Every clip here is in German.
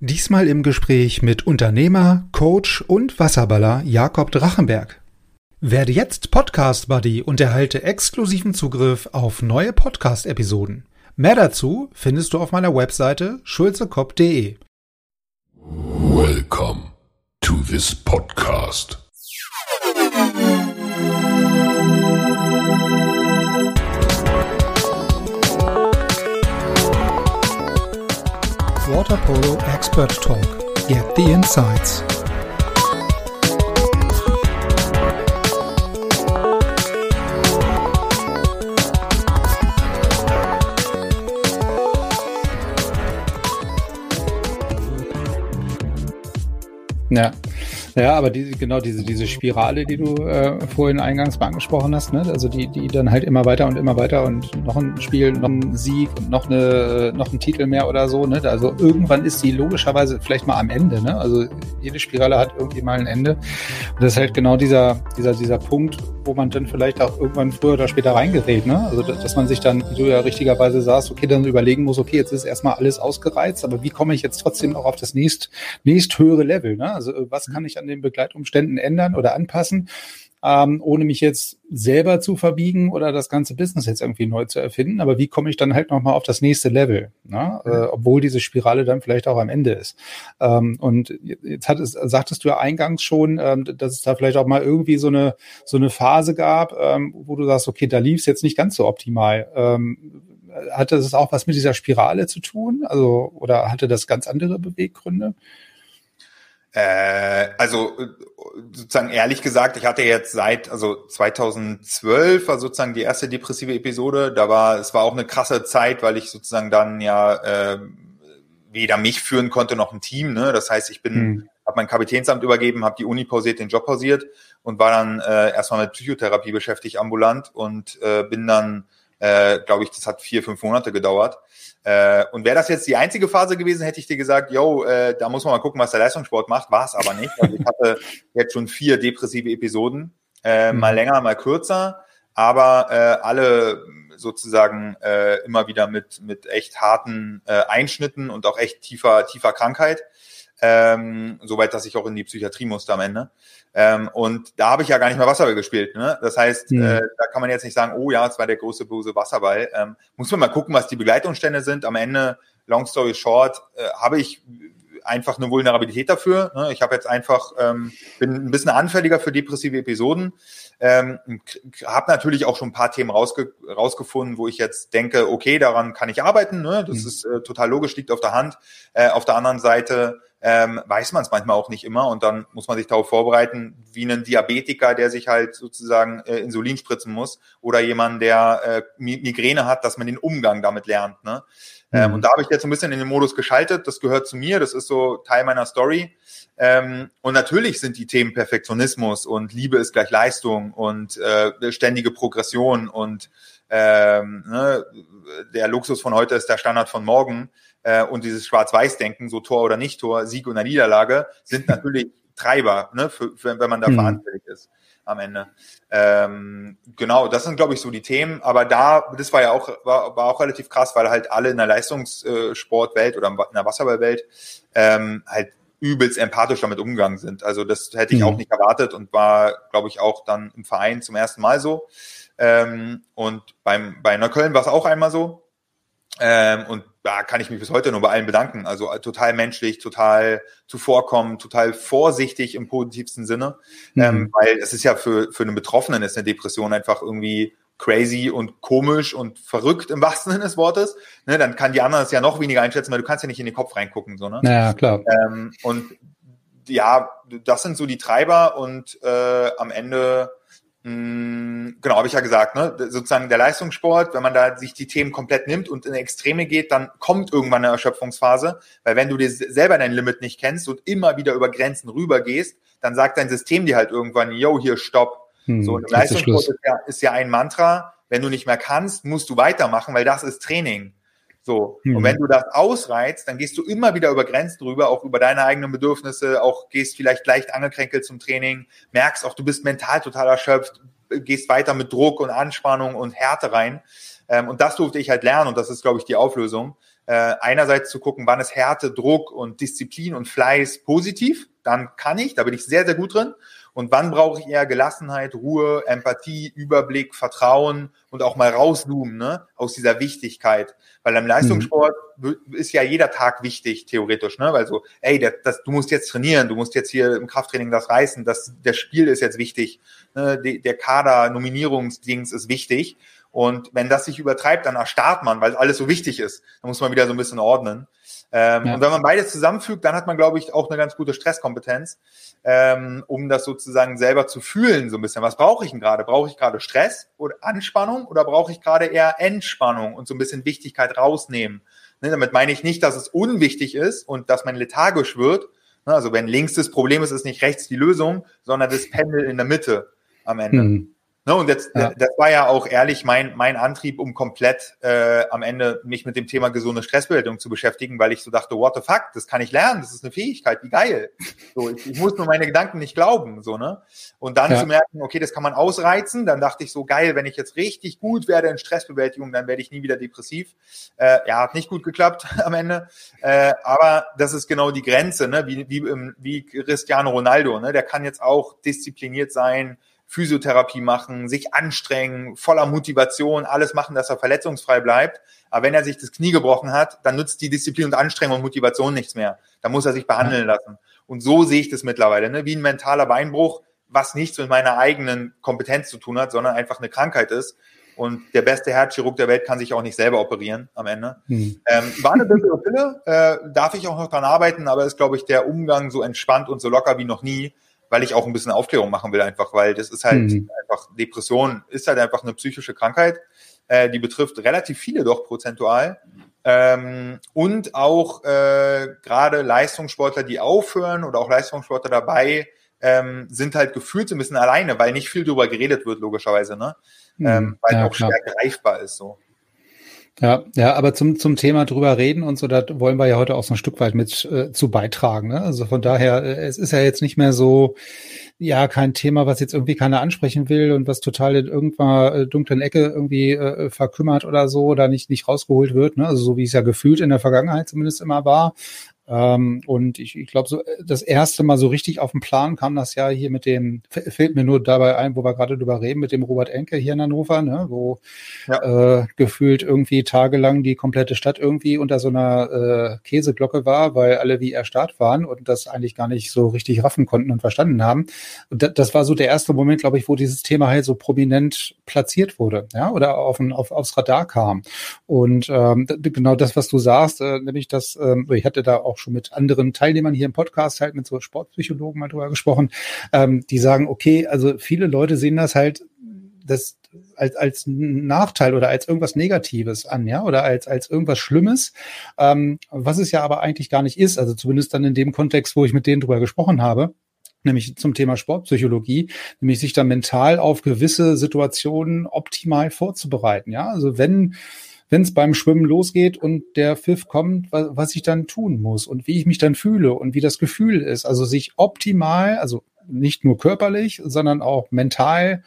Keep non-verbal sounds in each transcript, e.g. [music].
Diesmal im Gespräch mit Unternehmer, Coach und Wasserballer Jakob Drachenberg. Werde jetzt Podcast Buddy und erhalte exklusiven Zugriff auf neue Podcast-Episoden. Mehr dazu findest du auf meiner Webseite schulzekopf.de. Welcome to this podcast. Water Polo Expert Talk. Get the insights. Ja. Ja, aber die, genau diese, diese Spirale, die du äh, vorhin eingangs mal angesprochen hast, ne? also die, die dann halt immer weiter und immer weiter und noch ein Spiel, noch ein Sieg und noch, eine, noch ein Titel mehr oder so. Ne? Also irgendwann ist sie logischerweise vielleicht mal am Ende. Ne? Also jede Spirale hat irgendwie mal ein Ende. Und das ist halt genau dieser, dieser, dieser Punkt, wo man dann vielleicht auch irgendwann früher oder später reingerät. Ne? Also dass man sich dann, wie du ja richtigerweise sagst, okay, dann überlegen muss, okay, jetzt ist erstmal alles ausgereizt, aber wie komme ich jetzt trotzdem auch auf das nächst, nächst höhere Level? Ne? Also was kann ich an den Begleitumständen ändern oder anpassen, ähm, ohne mich jetzt selber zu verbiegen oder das ganze Business jetzt irgendwie neu zu erfinden. Aber wie komme ich dann halt nochmal auf das nächste Level, ne? äh, obwohl diese Spirale dann vielleicht auch am Ende ist. Ähm, und jetzt hat es, sagtest du ja eingangs schon, ähm, dass es da vielleicht auch mal irgendwie so eine, so eine Phase gab, ähm, wo du sagst, okay, da lief es jetzt nicht ganz so optimal. Ähm, hatte das auch was mit dieser Spirale zu tun? Also, oder hatte das ganz andere Beweggründe? Äh, also sozusagen ehrlich gesagt, ich hatte jetzt seit also 2012 war sozusagen die erste depressive Episode. Da war es war auch eine krasse Zeit, weil ich sozusagen dann ja äh, weder mich führen konnte noch ein Team. Ne? Das heißt, ich bin hm. habe mein Kapitänsamt übergeben, habe die Uni pausiert, den Job pausiert und war dann äh, erstmal mit Psychotherapie beschäftigt ambulant und äh, bin dann, äh, glaube ich, das hat vier fünf Monate gedauert äh, und wäre das jetzt die einzige Phase gewesen, hätte ich dir gesagt, yo, äh, da muss man mal gucken, was der Leistungssport macht. War es aber nicht. Also ich hatte [laughs] jetzt schon vier depressive Episoden, äh, mhm. mal länger, mal kürzer, aber äh, alle sozusagen äh, immer wieder mit mit echt harten äh, Einschnitten und auch echt tiefer tiefer Krankheit ähm, soweit, dass ich auch in die Psychiatrie musste am Ende. Ähm, und da habe ich ja gar nicht mehr Wasserball gespielt. Ne? Das heißt, mhm. äh, da kann man jetzt nicht sagen, oh ja, es war der große böse Wasserball. Ähm, muss man mal gucken, was die Begleitumstände sind. Am Ende, long story short, äh, habe ich einfach eine Vulnerabilität dafür. Ne? Ich habe jetzt einfach, ähm, bin ein bisschen anfälliger für depressive Episoden. Ähm, habe natürlich auch schon ein paar Themen rausge rausgefunden, wo ich jetzt denke, okay, daran kann ich arbeiten. Ne? Das mhm. ist äh, total logisch, liegt auf der Hand. Äh, auf der anderen Seite ähm, weiß man es manchmal auch nicht immer und dann muss man sich darauf vorbereiten, wie ein Diabetiker, der sich halt sozusagen äh, Insulin spritzen muss oder jemand, der äh, Migräne hat, dass man den Umgang damit lernt. Ne? Ähm, mhm. und da habe ich jetzt ein bisschen in den Modus geschaltet. Das gehört zu mir. Das ist so Teil meiner Story. Ähm, und natürlich sind die Themen Perfektionismus und Liebe ist gleich Leistung und äh, ständige Progression und ähm, ne, der Luxus von heute ist der Standard von morgen äh, und dieses Schwarz-Weiß-Denken, so Tor oder nicht Tor, Sieg oder Niederlage, sind [laughs] natürlich Treiber, ne, für, für, wenn man da mhm. verantwortlich ist am Ende. Ähm, genau, das sind, glaube ich, so die Themen. Aber da, das war ja auch, war, war auch relativ krass, weil halt alle in der Leistungssportwelt oder in der Wasserballwelt ähm, halt übelst empathisch damit umgegangen sind. Also das hätte ich mhm. auch nicht erwartet und war, glaube ich, auch dann im Verein zum ersten Mal so. Ähm, und beim, bei Neukölln war es auch einmal so. Ähm, und da kann ich mich bis heute nur bei allen bedanken. Also äh, total menschlich, total zuvorkommen, total vorsichtig im positivsten Sinne. Mhm. Ähm, weil es ist ja für, für einen Betroffenen ist eine Depression einfach irgendwie crazy und komisch und verrückt im wahrsten [laughs] Sinne des Wortes. Ne, dann kann die anderen es ja noch weniger einschätzen, weil du kannst ja nicht in den Kopf reingucken. So, ne? Ja, klar. Ähm, und ja, das sind so die Treiber und äh, am Ende genau, habe ich ja gesagt, ne? sozusagen der Leistungssport, wenn man da sich die Themen komplett nimmt und in Extreme geht, dann kommt irgendwann eine Erschöpfungsphase, weil wenn du dir selber dein Limit nicht kennst und immer wieder über Grenzen rübergehst, dann sagt dein System dir halt irgendwann, yo, hier, stopp. Hm, so, im Leistungssport ist ja, ist ja ein Mantra, wenn du nicht mehr kannst, musst du weitermachen, weil das ist Training. So. Mhm. Und wenn du das ausreizt, dann gehst du immer wieder über Grenzen drüber, auch über deine eigenen Bedürfnisse, auch gehst vielleicht leicht angekränkelt zum Training, merkst auch, du bist mental total erschöpft, gehst weiter mit Druck und Anspannung und Härte rein. Ähm, und das durfte ich halt lernen und das ist, glaube ich, die Auflösung. Äh, einerseits zu gucken, wann ist Härte, Druck und Disziplin und Fleiß positiv, dann kann ich, da bin ich sehr, sehr gut drin. Und wann brauche ich eher Gelassenheit, Ruhe, Empathie, Überblick, Vertrauen und auch mal rauszoomen ne, aus dieser Wichtigkeit. Weil im Leistungssport mhm. ist ja jeder Tag wichtig, theoretisch, ne? Weil so, ey, das, das, du musst jetzt trainieren, du musst jetzt hier im Krafttraining das reißen, das, das Spiel ist jetzt wichtig, ne? der Kader, Nominierungsdings ist wichtig. Und wenn das sich übertreibt, dann erstarrt man, weil alles so wichtig ist. Da muss man wieder so ein bisschen ordnen. Ähm, ja. Und wenn man beides zusammenfügt, dann hat man, glaube ich, auch eine ganz gute Stresskompetenz, ähm, um das sozusagen selber zu fühlen, so ein bisschen. Was brauche ich denn gerade? Brauche ich gerade Stress oder Anspannung oder brauche ich gerade eher Entspannung und so ein bisschen Wichtigkeit rausnehmen? Ne, damit meine ich nicht, dass es unwichtig ist und dass man lethargisch wird. Ne, also wenn links das Problem ist, ist nicht rechts die Lösung, sondern das Pendel in der Mitte am Ende. Mhm. Ne, und jetzt, ja. das war ja auch ehrlich mein, mein Antrieb, um komplett äh, am Ende mich mit dem Thema gesunde Stressbewältigung zu beschäftigen, weil ich so dachte, what the fuck, das kann ich lernen, das ist eine Fähigkeit, wie geil. So, ich, ich muss nur meine Gedanken nicht glauben, so, ne? Und dann ja. zu merken, okay, das kann man ausreizen, dann dachte ich so, geil, wenn ich jetzt richtig gut werde in Stressbewältigung, dann werde ich nie wieder depressiv. Äh, ja, hat nicht gut geklappt [laughs] am Ende. Äh, aber das ist genau die Grenze, ne? Wie, wie, wie Cristiano Ronaldo, ne? Der kann jetzt auch diszipliniert sein, Physiotherapie machen, sich anstrengen, voller Motivation, alles machen, dass er verletzungsfrei bleibt. Aber wenn er sich das Knie gebrochen hat, dann nützt die Disziplin und Anstrengung und Motivation nichts mehr. Da muss er sich behandeln lassen. Und so sehe ich das mittlerweile, ne? wie ein mentaler Beinbruch, was nichts mit meiner eigenen Kompetenz zu tun hat, sondern einfach eine Krankheit ist. Und der beste Herzchirurg der Welt kann sich auch nicht selber operieren am Ende. Hm. Ähm, war eine bittere Pille, äh, darf ich auch noch dran arbeiten, aber ist, glaube ich, der Umgang so entspannt und so locker wie noch nie weil ich auch ein bisschen Aufklärung machen will einfach, weil das ist halt mhm. einfach, Depression ist halt einfach eine psychische Krankheit, äh, die betrifft relativ viele doch prozentual. Ähm, und auch äh, gerade Leistungssportler, die aufhören oder auch Leistungssportler dabei, ähm, sind halt gefühlt so ein bisschen alleine, weil nicht viel darüber geredet wird, logischerweise, ne? Mhm. Ähm, weil ja, auch klar. schwer greifbar ist so. Ja, ja, aber zum, zum Thema drüber reden und so, da wollen wir ja heute auch so ein Stück weit mit äh, zu beitragen. Ne? Also von daher, äh, es ist ja jetzt nicht mehr so, ja, kein Thema, was jetzt irgendwie keiner ansprechen will und was total in irgendeiner äh, dunklen Ecke irgendwie äh, verkümmert oder so oder nicht, nicht rausgeholt wird. Ne? Also so wie es ja gefühlt in der Vergangenheit zumindest immer war. Ähm, und ich, ich glaube, so das erste Mal so richtig auf den Plan kam das ja hier mit dem, fällt mir nur dabei ein, wo wir gerade drüber reden, mit dem Robert Enke hier in Hannover, ne, wo ja. äh, gefühlt irgendwie tagelang die komplette Stadt irgendwie unter so einer äh, Käseglocke war, weil alle wie erstarrt waren und das eigentlich gar nicht so richtig raffen konnten und verstanden haben. Und das, das war so der erste Moment, glaube ich, wo dieses Thema halt so prominent platziert wurde, ja, oder auf, ein, auf aufs Radar kam. Und ähm, genau das, was du sagst, äh, nämlich das, ähm, ich hatte da auch auch schon mit anderen Teilnehmern hier im Podcast halt mit so Sportpsychologen mal drüber gesprochen, ähm, die sagen, okay, also viele Leute sehen das halt das als, als Nachteil oder als irgendwas Negatives an, ja, oder als, als irgendwas Schlimmes, ähm, was es ja aber eigentlich gar nicht ist. Also zumindest dann in dem Kontext, wo ich mit denen drüber gesprochen habe nämlich zum Thema Sportpsychologie, nämlich sich da mental auf gewisse Situationen optimal vorzubereiten. Ja, also wenn wenn es beim Schwimmen losgeht und der Pfiff kommt, was, was ich dann tun muss und wie ich mich dann fühle und wie das Gefühl ist. Also sich optimal, also nicht nur körperlich, sondern auch mental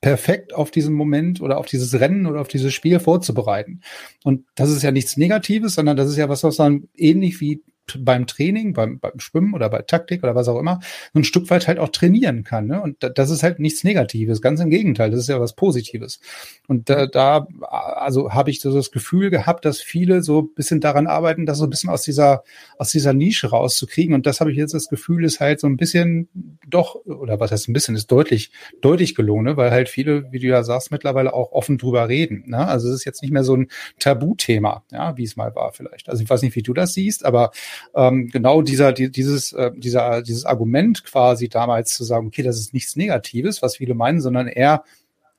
perfekt auf diesen Moment oder auf dieses Rennen oder auf dieses Spiel vorzubereiten. Und das ist ja nichts Negatives, sondern das ist ja was, was dann ähnlich wie beim Training, beim, beim Schwimmen oder bei Taktik oder was auch immer, so ein Stück weit halt auch trainieren kann. Ne? Und das ist halt nichts Negatives, ganz im Gegenteil, das ist ja was Positives. Und da, da also habe ich so das Gefühl gehabt, dass viele so ein bisschen daran arbeiten, das so ein bisschen aus dieser, aus dieser Nische rauszukriegen. Und das habe ich jetzt das Gefühl, ist halt so ein bisschen doch, oder was heißt ein bisschen, ist deutlich, deutlich gelungen, ne? weil halt viele, wie du ja sagst, mittlerweile auch offen drüber reden. Ne? Also es ist jetzt nicht mehr so ein Tabuthema, ja, wie es mal war vielleicht. Also ich weiß nicht, wie du das siehst, aber ähm, genau dieser, die, dieses, äh, dieser, dieses Argument quasi damals zu sagen, okay, das ist nichts Negatives, was viele meinen, sondern eher,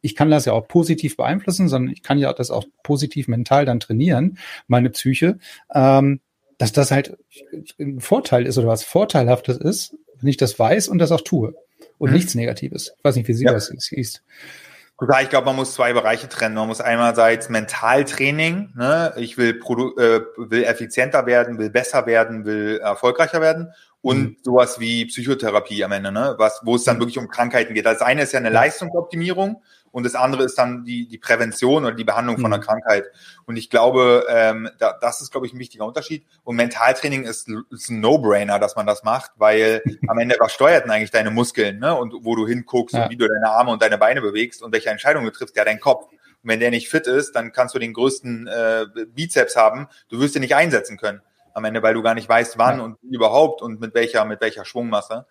ich kann das ja auch positiv beeinflussen, sondern ich kann ja das auch positiv mental dann trainieren, meine Psyche, ähm, dass das halt ein Vorteil ist oder was Vorteilhaftes ist, wenn ich das weiß und das auch tue und mhm. nichts Negatives. Ich weiß nicht, wie sie ja. das siehst. Ich glaube, man muss zwei Bereiche trennen. Man muss einerseits Mentaltraining, ne? ich will, Produ äh, will effizienter werden, will besser werden, will erfolgreicher werden und mhm. sowas wie Psychotherapie am Ende, ne? was, wo es dann mhm. wirklich um Krankheiten geht. Das eine ist ja eine Leistungsoptimierung und das andere ist dann die, die Prävention oder die Behandlung von einer mhm. Krankheit. Und ich glaube, ähm, da, das ist, glaube ich, ein wichtiger Unterschied. Und Mentaltraining ist, ist ein No-Brainer, dass man das macht, weil [laughs] am Ende was steuert denn eigentlich deine Muskeln, ne? Und wo du hinguckst ja. und wie du deine Arme und deine Beine bewegst und welche Entscheidungen du triffst, ja dein Kopf. Und wenn der nicht fit ist, dann kannst du den größten äh, Bizeps haben, du wirst ihn nicht einsetzen können am Ende, weil du gar nicht weißt, wann ja. und überhaupt und mit welcher, mit welcher Schwungmasse.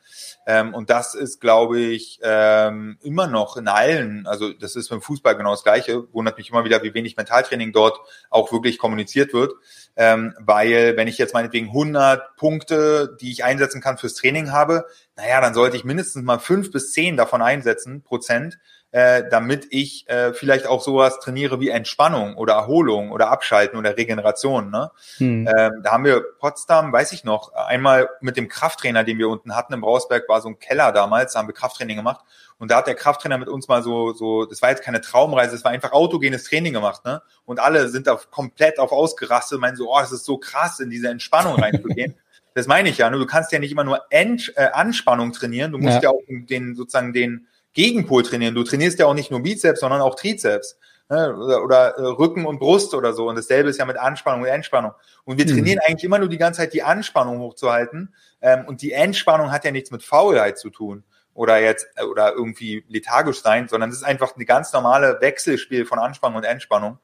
Ähm, und das ist, glaube ich, ähm, immer noch in allen, also das ist beim Fußball genau das Gleiche, wundert mich immer wieder, wie wenig Mentaltraining dort auch wirklich kommuniziert wird. Ähm, weil wenn ich jetzt meinetwegen 100 Punkte, die ich einsetzen kann fürs Training habe, naja, dann sollte ich mindestens mal fünf bis zehn davon einsetzen, Prozent, äh, damit ich äh, vielleicht auch sowas trainiere wie Entspannung oder Erholung oder Abschalten oder Regeneration. Ne? Hm. Ähm, da haben wir Potsdam, weiß ich noch, einmal mit dem Krafttrainer, den wir unten hatten im Brausberg, war so ein Keller damals, da haben wir Krafttraining gemacht. Und da hat der Krafttrainer mit uns mal so, so, das war jetzt keine Traumreise, das war einfach autogenes Training gemacht, ne? Und alle sind da komplett auf ausgerastet, meinen so, oh, es ist so krass, in diese Entspannung reinzugehen. [laughs] das meine ich ja, ne? Du kannst ja nicht immer nur Ent, äh, Anspannung trainieren, du musst ja, ja auch den, sozusagen den, Gegenpol trainieren. Du trainierst ja auch nicht nur Bizeps, sondern auch Trizeps. Ne? Oder, oder äh, Rücken und Brust oder so. Und dasselbe ist ja mit Anspannung und Entspannung. Und wir mhm. trainieren eigentlich immer nur die ganze Zeit die Anspannung hochzuhalten. Ähm, und die Entspannung hat ja nichts mit Faulheit zu tun oder jetzt äh, oder irgendwie lethargisch sein, sondern es ist einfach eine ganz normale Wechselspiel von Anspannung und Entspannung.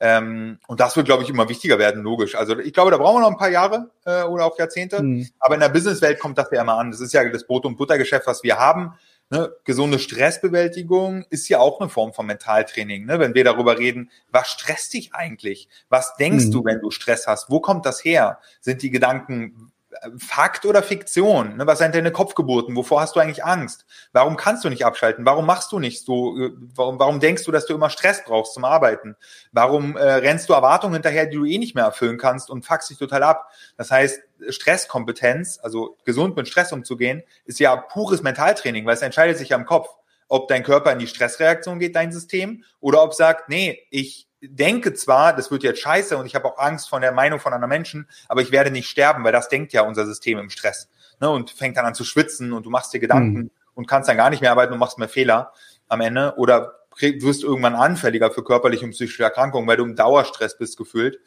Ähm, und das wird, glaube ich, immer wichtiger werden, logisch. Also ich glaube, da brauchen wir noch ein paar Jahre äh, oder auch Jahrzehnte. Mhm. Aber in der Businesswelt kommt das ja immer an. Das ist ja das Brot- und Buttergeschäft, was wir haben. Ne, gesunde Stressbewältigung ist ja auch eine Form von Mentaltraining. Ne? Wenn wir darüber reden, was stresst dich eigentlich? Was denkst mhm. du, wenn du Stress hast? Wo kommt das her? Sind die Gedanken Fakt oder Fiktion? Ne? Was sind deine Kopfgeburten? Wovor hast du eigentlich Angst? Warum kannst du nicht abschalten? Warum machst du nicht so? Äh, warum, warum denkst du, dass du immer Stress brauchst zum Arbeiten? Warum äh, rennst du Erwartungen hinterher, die du eh nicht mehr erfüllen kannst und fuckst dich total ab? Das heißt, Stresskompetenz, also gesund mit Stress umzugehen, ist ja pures Mentaltraining, weil es entscheidet sich ja im Kopf, ob dein Körper in die Stressreaktion geht, dein System, oder ob sagt, nee, ich denke zwar, das wird jetzt scheiße und ich habe auch Angst von der Meinung von anderen Menschen, aber ich werde nicht sterben, weil das denkt ja unser System im Stress. Ne, und fängt dann an zu schwitzen und du machst dir Gedanken mhm. und kannst dann gar nicht mehr arbeiten und machst mehr Fehler am Ende oder wirst irgendwann anfälliger für körperliche und psychische Erkrankungen, weil du im Dauerstress bist gefühlt.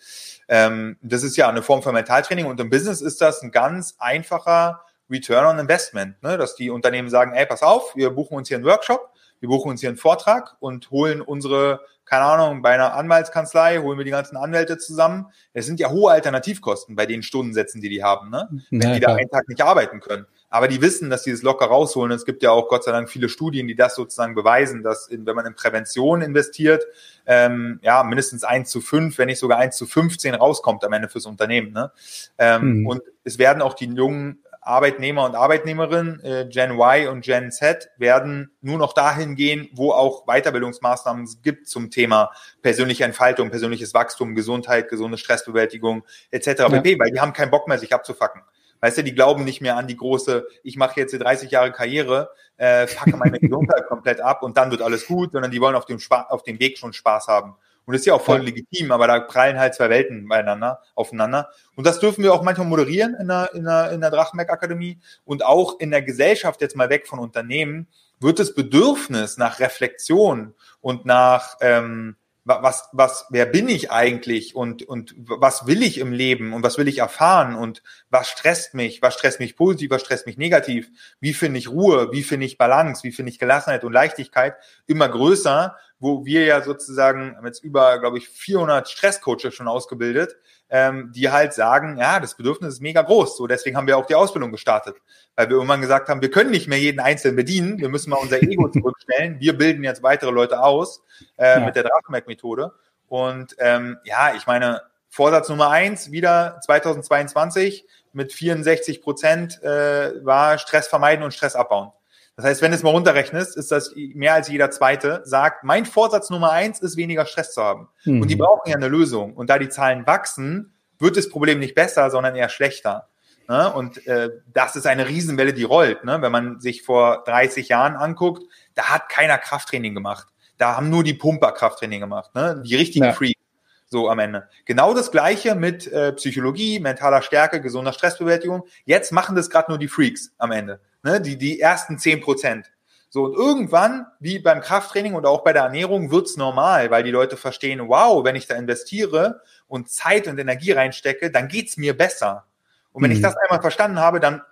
Ähm, das ist ja eine Form von Mentaltraining und im Business ist das ein ganz einfacher Return on Investment, ne? dass die Unternehmen sagen, ey, pass auf, wir buchen uns hier einen Workshop, wir buchen uns hier einen Vortrag und holen unsere keine Ahnung, bei einer Anwaltskanzlei holen wir die ganzen Anwälte zusammen. Es sind ja hohe Alternativkosten bei den Stundensätzen, die die haben, ne? wenn ja, die da einen Tag nicht arbeiten können. Aber die wissen, dass sie das locker rausholen. Es gibt ja auch Gott sei Dank viele Studien, die das sozusagen beweisen, dass in, wenn man in Prävention investiert, ähm, ja mindestens eins zu fünf, wenn nicht sogar eins zu 15 rauskommt am Ende fürs Unternehmen. Ne? Ähm, mhm. Und es werden auch die jungen Arbeitnehmer und Arbeitnehmerinnen, äh, Gen Y und Gen Z, werden nur noch dahin gehen, wo auch Weiterbildungsmaßnahmen gibt zum Thema persönliche Entfaltung, persönliches Wachstum, Gesundheit, gesunde Stressbewältigung etc. Ja. pp, weil die haben keinen Bock mehr, sich abzufacken. Weißt du, die glauben nicht mehr an die große, ich mache jetzt hier 30 Jahre Karriere, äh, facke meine [laughs] Gesundheit komplett ab und dann wird alles gut, sondern die wollen auf dem, Spa auf dem Weg schon Spaß haben. Und das ist ja auch voll ja. legitim, aber da prallen halt zwei Welten beieinander, aufeinander. Und das dürfen wir auch manchmal moderieren in der, in der, in der Drachenberg Akademie. Und auch in der Gesellschaft, jetzt mal weg von Unternehmen, wird das Bedürfnis nach Reflexion und nach, ähm, was, was, wer bin ich eigentlich und, und was will ich im Leben und was will ich erfahren und was stresst mich, was stresst mich positiv, was stresst mich negativ, wie finde ich Ruhe, wie finde ich Balance, wie finde ich Gelassenheit und Leichtigkeit? Immer größer wo wir ja sozusagen jetzt über, glaube ich, 400 Stresscoaches schon ausgebildet, ähm, die halt sagen, ja, das Bedürfnis ist mega groß. So, deswegen haben wir auch die Ausbildung gestartet, weil wir irgendwann gesagt haben, wir können nicht mehr jeden Einzelnen bedienen, wir müssen mal unser Ego [laughs] zurückstellen. Wir bilden jetzt weitere Leute aus äh, ja. mit der Drachenberg-Methode. Und ähm, ja, ich meine, Vorsatz Nummer eins, wieder 2022 mit 64 Prozent äh, war Stress vermeiden und Stress abbauen. Das heißt, wenn du es mal runterrechnest, ist das mehr als jeder Zweite sagt, mein Vorsatz Nummer eins ist, weniger Stress zu haben. Mhm. Und die brauchen ja eine Lösung. Und da die Zahlen wachsen, wird das Problem nicht besser, sondern eher schlechter. Ne? Und äh, das ist eine Riesenwelle, die rollt. Ne? Wenn man sich vor 30 Jahren anguckt, da hat keiner Krafttraining gemacht. Da haben nur die Pumper Krafttraining gemacht, ne? die richtigen ja. Freaks. So am Ende. Genau das gleiche mit äh, Psychologie, mentaler Stärke, gesunder Stressbewältigung. Jetzt machen das gerade nur die Freaks am Ende ne, die, die ersten zehn Prozent. So, und irgendwann, wie beim Krafttraining und auch bei der Ernährung, wird's normal, weil die Leute verstehen, wow, wenn ich da investiere und Zeit und Energie reinstecke, dann geht's mir besser. Und wenn mhm. ich das einmal verstanden habe, dann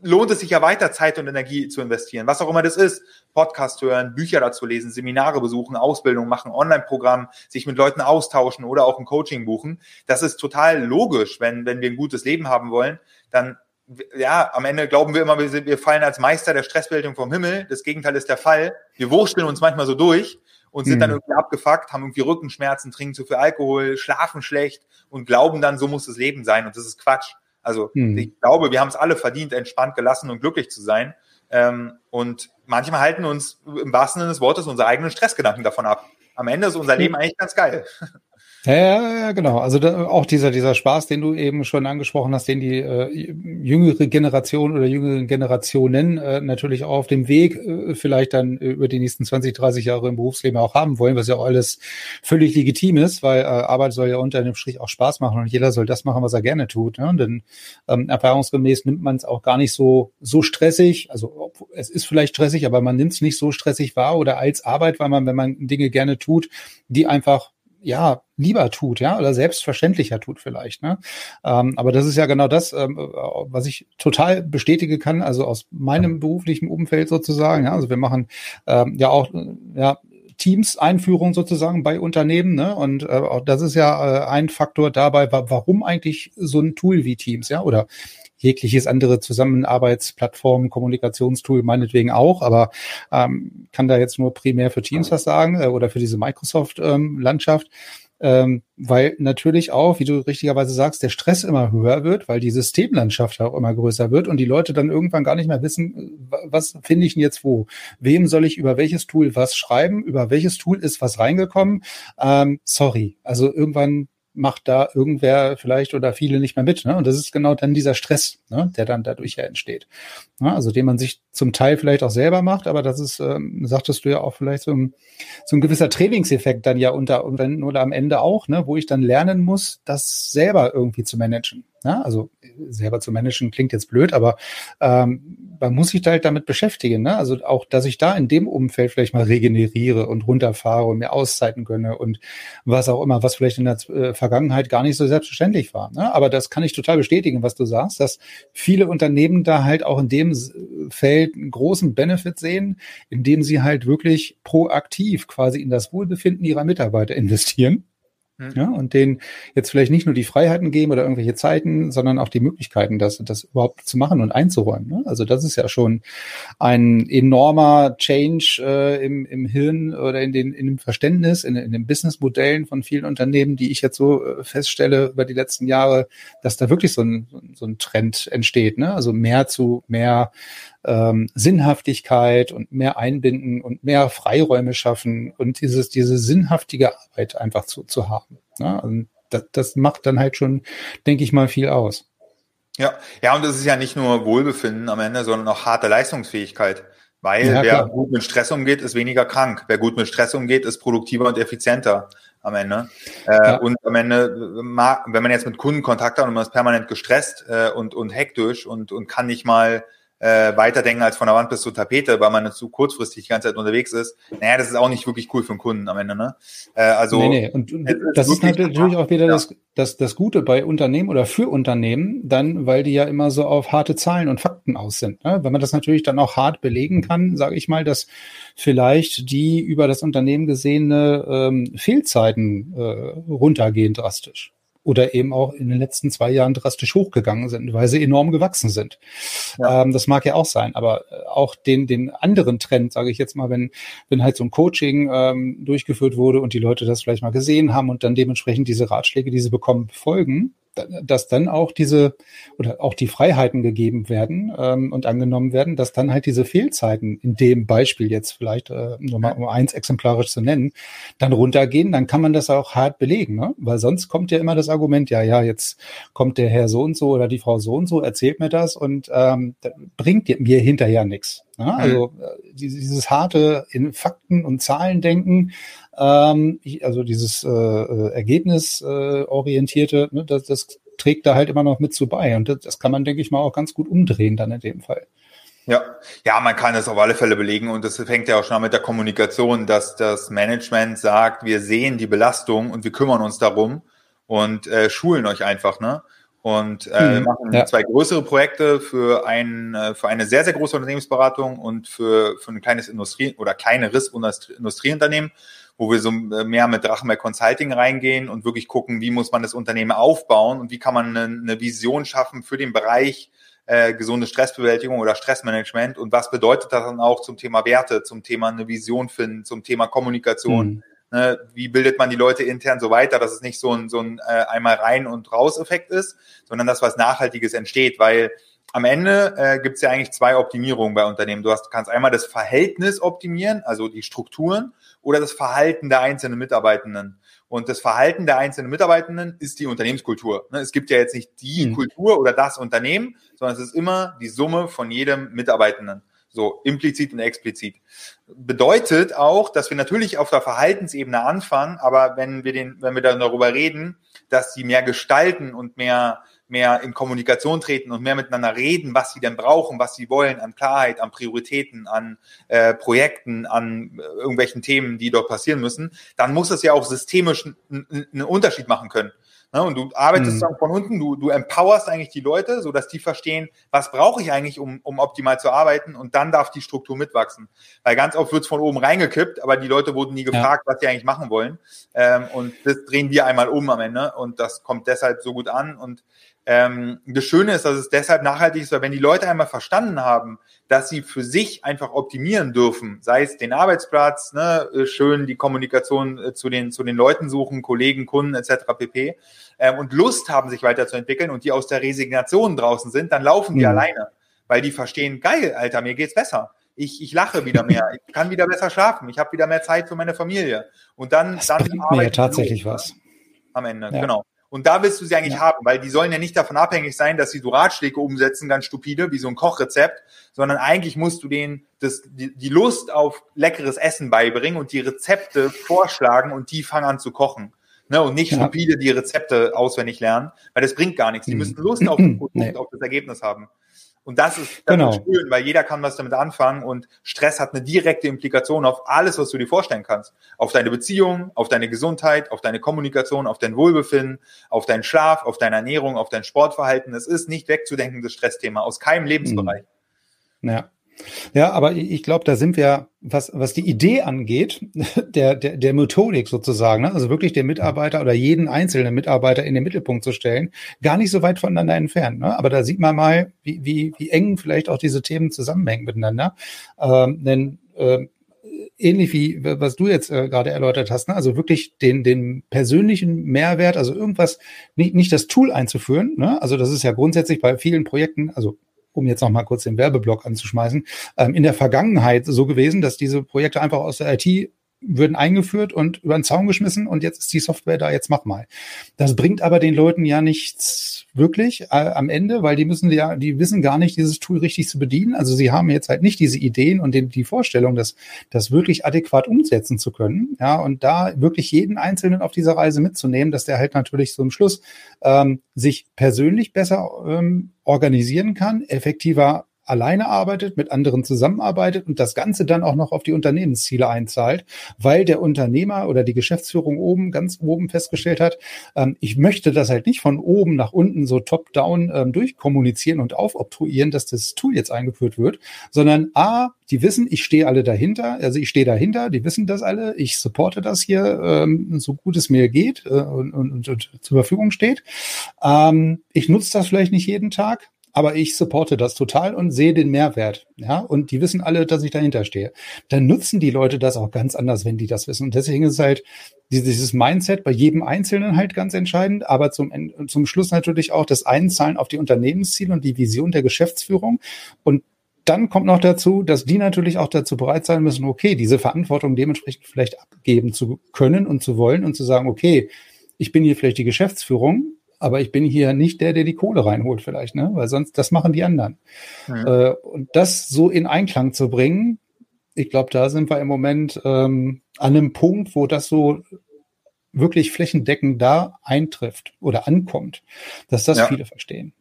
lohnt es sich ja weiter, Zeit und Energie zu investieren. Was auch immer das ist. Podcast hören, Bücher dazu lesen, Seminare besuchen, Ausbildung machen, Online-Programm, sich mit Leuten austauschen oder auch ein Coaching buchen. Das ist total logisch, wenn, wenn wir ein gutes Leben haben wollen, dann ja, am Ende glauben wir immer, wir, sind, wir fallen als Meister der Stressbildung vom Himmel. Das Gegenteil ist der Fall. Wir wursteln uns manchmal so durch und sind dann irgendwie abgefuckt, haben irgendwie Rückenschmerzen, trinken zu viel Alkohol, schlafen schlecht und glauben dann, so muss das Leben sein. Und das ist Quatsch. Also mhm. ich glaube, wir haben es alle verdient, entspannt, gelassen und glücklich zu sein. Ähm, und manchmal halten uns im wahrsten Sinne des Wortes unsere eigenen Stressgedanken davon ab. Am Ende ist unser Leben eigentlich ganz geil. Ja, ja, genau. Also da, auch dieser, dieser Spaß, den du eben schon angesprochen hast, den die äh, jüngere Generation oder jüngeren Generationen äh, natürlich auch auf dem Weg äh, vielleicht dann über die nächsten 20, 30 Jahre im Berufsleben auch haben wollen, was ja auch alles völlig legitim ist, weil äh, Arbeit soll ja unter dem Strich auch Spaß machen und jeder soll das machen, was er gerne tut. Ne? Denn ähm, erfahrungsgemäß nimmt man es auch gar nicht so, so stressig. Also es ist vielleicht stressig, aber man nimmt es nicht so stressig wahr oder als Arbeit, weil man, wenn man Dinge gerne tut, die einfach ja, lieber tut, ja, oder selbstverständlicher tut vielleicht. Ne? Ähm, aber das ist ja genau das, ähm, was ich total bestätigen kann, also aus meinem beruflichen Umfeld sozusagen. Ja, also wir machen ähm, ja auch ja, Teams-Einführung sozusagen bei Unternehmen. Ne? Und äh, auch das ist ja äh, ein Faktor dabei, warum eigentlich so ein Tool wie Teams, ja, oder jegliches andere Zusammenarbeitsplattform, Kommunikationstool meinetwegen auch, aber ähm, kann da jetzt nur primär für Teams was sagen äh, oder für diese Microsoft-Landschaft. Ähm, weil natürlich auch, wie du richtigerweise sagst, der Stress immer höher wird, weil die Systemlandschaft auch immer größer wird und die Leute dann irgendwann gar nicht mehr wissen, was finde ich denn jetzt wo? Wem soll ich über welches Tool was schreiben? Über welches Tool ist was reingekommen? Ähm, sorry, also irgendwann macht da irgendwer vielleicht oder viele nicht mehr mit. Ne? Und das ist genau dann dieser Stress, ne? der dann dadurch ja entsteht. Ne? Also den man sich zum Teil vielleicht auch selber macht, aber das ist, ähm, sagtest du ja auch vielleicht so ein, so ein gewisser Trainingseffekt dann ja unter, unter oder am Ende auch, ne? wo ich dann lernen muss, das selber irgendwie zu managen. Ne? Also selber zu managen klingt jetzt blöd, aber ähm, man muss sich da halt damit beschäftigen. Ne? Also auch, dass ich da in dem Umfeld vielleicht mal regeneriere und runterfahre und mir Auszeiten gönne und was auch immer, was vielleicht in der äh, Vergangenheit gar nicht so selbstverständlich war. Ne? Aber das kann ich total bestätigen, was du sagst, dass viele Unternehmen da halt auch in dem Feld einen großen Benefit sehen, indem sie halt wirklich proaktiv quasi in das Wohlbefinden ihrer Mitarbeiter investieren hm. Ja, und denen jetzt vielleicht nicht nur die Freiheiten geben oder irgendwelche Zeiten, sondern auch die Möglichkeiten, das, das überhaupt zu machen und einzuräumen. Ne? Also das ist ja schon ein enormer Change äh, im, im Hirn oder in, den, in dem Verständnis, in, in den Businessmodellen von vielen Unternehmen, die ich jetzt so äh, feststelle über die letzten Jahre, dass da wirklich so ein, so ein Trend entsteht. Ne? Also mehr zu mehr ähm, Sinnhaftigkeit und mehr einbinden und mehr Freiräume schaffen und dieses, diese sinnhaftige Arbeit einfach zu, zu haben. Ne? Und das, das macht dann halt schon, denke ich mal, viel aus. Ja, ja, und es ist ja nicht nur Wohlbefinden am Ende, sondern auch harte Leistungsfähigkeit. Weil ja, wer klar. gut mit Stress umgeht, ist weniger krank. Wer gut mit Stress umgeht, ist produktiver und effizienter am Ende. Äh, ja. Und am Ende, wenn man jetzt mit Kunden Kontakt hat und man ist permanent gestresst äh, und, und hektisch und, und kann nicht mal äh, weiterdenken als von der Wand bis zur Tapete, weil man zu kurzfristig die ganze Zeit unterwegs ist. Naja, das ist auch nicht wirklich cool für den Kunden am Ende, ne? Äh, also nee, nee. Und, und das ist natürlich auch wieder ja. das, das, das Gute bei Unternehmen oder für Unternehmen, dann, weil die ja immer so auf harte Zahlen und Fakten aus sind. Ne? Wenn man das natürlich dann auch hart belegen kann, sage ich mal, dass vielleicht die über das Unternehmen gesehene ähm, Fehlzeiten äh, runtergehen drastisch oder eben auch in den letzten zwei Jahren drastisch hochgegangen sind, weil sie enorm gewachsen sind. Ja. Ähm, das mag ja auch sein, aber äh, auch den, den anderen Trend, sage ich jetzt mal, wenn, wenn halt so ein Coaching ähm, durchgeführt wurde und die Leute das vielleicht mal gesehen haben und dann dementsprechend diese Ratschläge, die sie bekommen, folgen, dass dann auch diese oder auch die Freiheiten gegeben werden ähm, und angenommen werden, dass dann halt diese Fehlzeiten in dem Beispiel jetzt vielleicht äh, nur mal um eins exemplarisch zu nennen, dann runtergehen, dann kann man das auch hart belegen, ne? weil sonst kommt ja immer das Argument, ja, ja, jetzt kommt der Herr so und so oder die Frau so und so, erzählt mir das und ähm, das bringt mir hinterher nichts. Ne? Also äh, dieses harte in Fakten und Zahlen denken, ähm, also dieses äh, äh, ergebnisorientierte, ne, das, das trägt da halt immer noch mit zu bei. Und das, das kann man, denke ich mal, auch ganz gut umdrehen dann in dem Fall. Ja, ja, man kann es auf alle Fälle belegen und das fängt ja auch schon an mit der Kommunikation, dass das Management sagt, wir sehen die Belastung und wir kümmern uns darum und äh, schulen euch einfach, ne? Und äh, mhm, machen ja. zwei größere Projekte für ein äh, für eine sehr sehr große Unternehmensberatung und für für ein kleines Industrie oder kleineres Industrieunternehmen, wo wir so äh, mehr mit Drachenberg Consulting reingehen und wirklich gucken, wie muss man das Unternehmen aufbauen und wie kann man eine, eine Vision schaffen für den Bereich äh, gesunde Stressbewältigung oder Stressmanagement und was bedeutet das dann auch zum Thema Werte, zum Thema eine Vision finden, zum Thema Kommunikation. Mhm. Ne, wie bildet man die Leute intern so weiter, dass es nicht so ein, so ein äh, einmal rein und raus Effekt ist, sondern dass was Nachhaltiges entsteht, weil am Ende äh, gibt es ja eigentlich zwei Optimierungen bei Unternehmen. Du hast, kannst einmal das Verhältnis optimieren, also die Strukturen, oder das Verhalten der einzelnen Mitarbeitenden. Und das Verhalten der einzelnen Mitarbeitenden ist die Unternehmenskultur. Ne, es gibt ja jetzt nicht die mhm. Kultur oder das Unternehmen, sondern es ist immer die Summe von jedem Mitarbeitenden. So implizit und explizit. Bedeutet auch, dass wir natürlich auf der Verhaltensebene anfangen, aber wenn wir den, wenn wir dann darüber reden, dass sie mehr gestalten und mehr mehr in Kommunikation treten und mehr miteinander reden, was sie denn brauchen, was sie wollen an Klarheit, an Prioritäten, an äh, Projekten, an äh, irgendwelchen Themen, die dort passieren müssen, dann muss es ja auch systemisch einen Unterschied machen können. Ne? Und du arbeitest mhm. dann von unten, du, du empowerst eigentlich die Leute, so dass die verstehen, was brauche ich eigentlich, um, um optimal zu arbeiten und dann darf die Struktur mitwachsen. Weil ganz oft wird es von oben reingekippt, aber die Leute wurden nie gefragt, ja. was sie eigentlich machen wollen. Ähm, und das drehen wir einmal um am Ende und das kommt deshalb so gut an und ähm, das Schöne ist, dass es deshalb nachhaltig ist, weil wenn die Leute einmal verstanden haben, dass sie für sich einfach optimieren dürfen, sei es den Arbeitsplatz, ne, äh, schön die Kommunikation äh, zu den zu den Leuten suchen, Kollegen, Kunden etc. pp. Ähm, und Lust haben, sich weiterzuentwickeln und die aus der Resignation draußen sind, dann laufen die mhm. alleine, weil die verstehen, geil, Alter, mir geht's besser. Ich, ich lache wieder mehr, [laughs] ich kann wieder besser schlafen, ich habe wieder mehr Zeit für meine Familie. Und dann, das dann bringt mir ja tatsächlich los, was. Am Ende, ja. genau. Und da willst du sie eigentlich ja. haben, weil die sollen ja nicht davon abhängig sein, dass sie so Ratschläge umsetzen, ganz stupide, wie so ein Kochrezept, sondern eigentlich musst du denen das, die, die Lust auf leckeres Essen beibringen und die Rezepte vorschlagen und die fangen an zu kochen. Ne, und nicht ja. stupide die Rezepte auswendig lernen, weil das bringt gar nichts. Die mhm. müssen Lust auf, [clears throat] nee. auf das Ergebnis haben. Und das ist, genau. schön, weil jeder kann was damit anfangen und Stress hat eine direkte Implikation auf alles, was du dir vorstellen kannst. Auf deine Beziehung, auf deine Gesundheit, auf deine Kommunikation, auf dein Wohlbefinden, auf deinen Schlaf, auf deine Ernährung, auf dein Sportverhalten. Es ist nicht wegzudenken, das Stressthema aus keinem Lebensbereich. Ja. Ja, aber ich glaube, da sind wir, was, was die Idee angeht, [laughs] der, der, der Methodik sozusagen, ne? also wirklich den Mitarbeiter oder jeden einzelnen Mitarbeiter in den Mittelpunkt zu stellen, gar nicht so weit voneinander entfernt. Ne? Aber da sieht man mal, wie, wie, wie eng vielleicht auch diese Themen zusammenhängen miteinander. Ähm, denn äh, ähnlich wie was du jetzt äh, gerade erläutert hast, ne? also wirklich den, den persönlichen Mehrwert, also irgendwas, nicht, nicht das Tool einzuführen, ne? also das ist ja grundsätzlich bei vielen Projekten, also um jetzt noch mal kurz den Werbeblock anzuschmeißen, ähm, in der Vergangenheit so gewesen, dass diese Projekte einfach aus der IT würden eingeführt und über den Zaun geschmissen und jetzt ist die Software da, jetzt mach mal. Das bringt aber den Leuten ja nichts wirklich äh, am Ende, weil die müssen ja, die wissen gar nicht, dieses Tool richtig zu bedienen. Also sie haben jetzt halt nicht diese Ideen und die, die Vorstellung, das, das wirklich adäquat umsetzen zu können. Ja, und da wirklich jeden Einzelnen auf dieser Reise mitzunehmen, dass der halt natürlich im Schluss ähm, sich persönlich besser ähm, organisieren kann, effektiver alleine arbeitet, mit anderen zusammenarbeitet und das Ganze dann auch noch auf die Unternehmensziele einzahlt, weil der Unternehmer oder die Geschäftsführung oben, ganz oben festgestellt hat, ähm, ich möchte das halt nicht von oben nach unten so top-down ähm, durchkommunizieren und aufobtruieren, dass das Tool jetzt eingeführt wird, sondern A, die wissen, ich stehe alle dahinter, also ich stehe dahinter, die wissen das alle, ich supporte das hier, ähm, so gut es mir geht äh, und, und, und, zur Verfügung steht. Ähm, ich nutze das vielleicht nicht jeden Tag, aber ich supporte das total und sehe den Mehrwert. Ja, und die wissen alle, dass ich dahinter stehe. Dann nutzen die Leute das auch ganz anders, wenn die das wissen. Und deswegen ist halt dieses Mindset bei jedem Einzelnen halt ganz entscheidend, aber zum, zum Schluss natürlich auch das Einzahlen auf die Unternehmensziele und die Vision der Geschäftsführung. Und dann kommt noch dazu, dass die natürlich auch dazu bereit sein müssen, okay, diese Verantwortung dementsprechend vielleicht abgeben zu können und zu wollen und zu sagen, okay, ich bin hier vielleicht die Geschäftsführung, aber ich bin hier nicht der, der die Kohle reinholt vielleicht, ne? Weil sonst, das machen die anderen. Mhm. Äh, und das so in Einklang zu bringen, ich glaube, da sind wir im Moment ähm, an einem Punkt, wo das so wirklich flächendeckend da eintrifft oder ankommt, dass das ja. viele verstehen.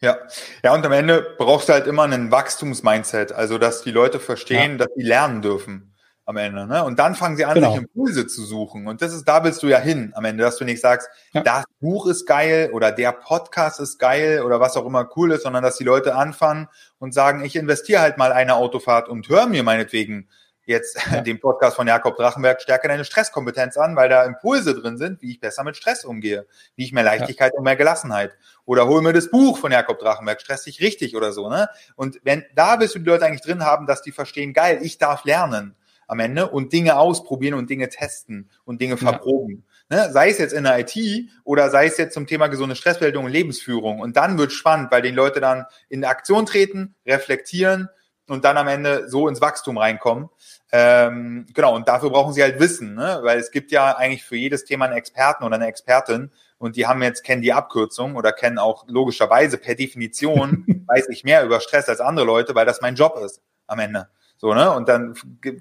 Ja, ja, und am Ende brauchst du halt immer einen Wachstumsmindset, also dass die Leute verstehen, ja. dass sie lernen dürfen am Ende. Ne? Und dann fangen sie an, genau. sich Impulse zu suchen. Und das ist, da willst du ja hin am Ende, dass du nicht sagst, ja. das Buch ist geil oder der Podcast ist geil oder was auch immer cool ist, sondern dass die Leute anfangen und sagen, ich investiere halt mal eine Autofahrt und höre mir meinetwegen jetzt ja. [laughs] den Podcast von Jakob Drachenberg Stärke deine Stresskompetenz an, weil da Impulse drin sind, wie ich besser mit Stress umgehe, wie ich mehr Leichtigkeit ja. und mehr Gelassenheit. Oder hol mir das Buch von Jakob Drachenberg, Stress dich richtig oder so, ne? Und wenn, da willst du die Leute eigentlich drin haben, dass die verstehen, geil, ich darf lernen am Ende und Dinge ausprobieren und Dinge testen und Dinge verproben. Ja. Ne? Sei es jetzt in der IT oder sei es jetzt zum Thema gesunde Stressbildung und Lebensführung. Und dann wird spannend, weil die Leute dann in Aktion treten, reflektieren, und dann am Ende so ins Wachstum reinkommen. Ähm, genau, und dafür brauchen sie halt Wissen, ne? weil es gibt ja eigentlich für jedes Thema einen Experten oder eine Expertin und die haben jetzt, kennen die Abkürzung oder kennen auch logischerweise per Definition, [laughs] weiß ich mehr über Stress als andere Leute, weil das mein Job ist am Ende. So, ne? Und dann,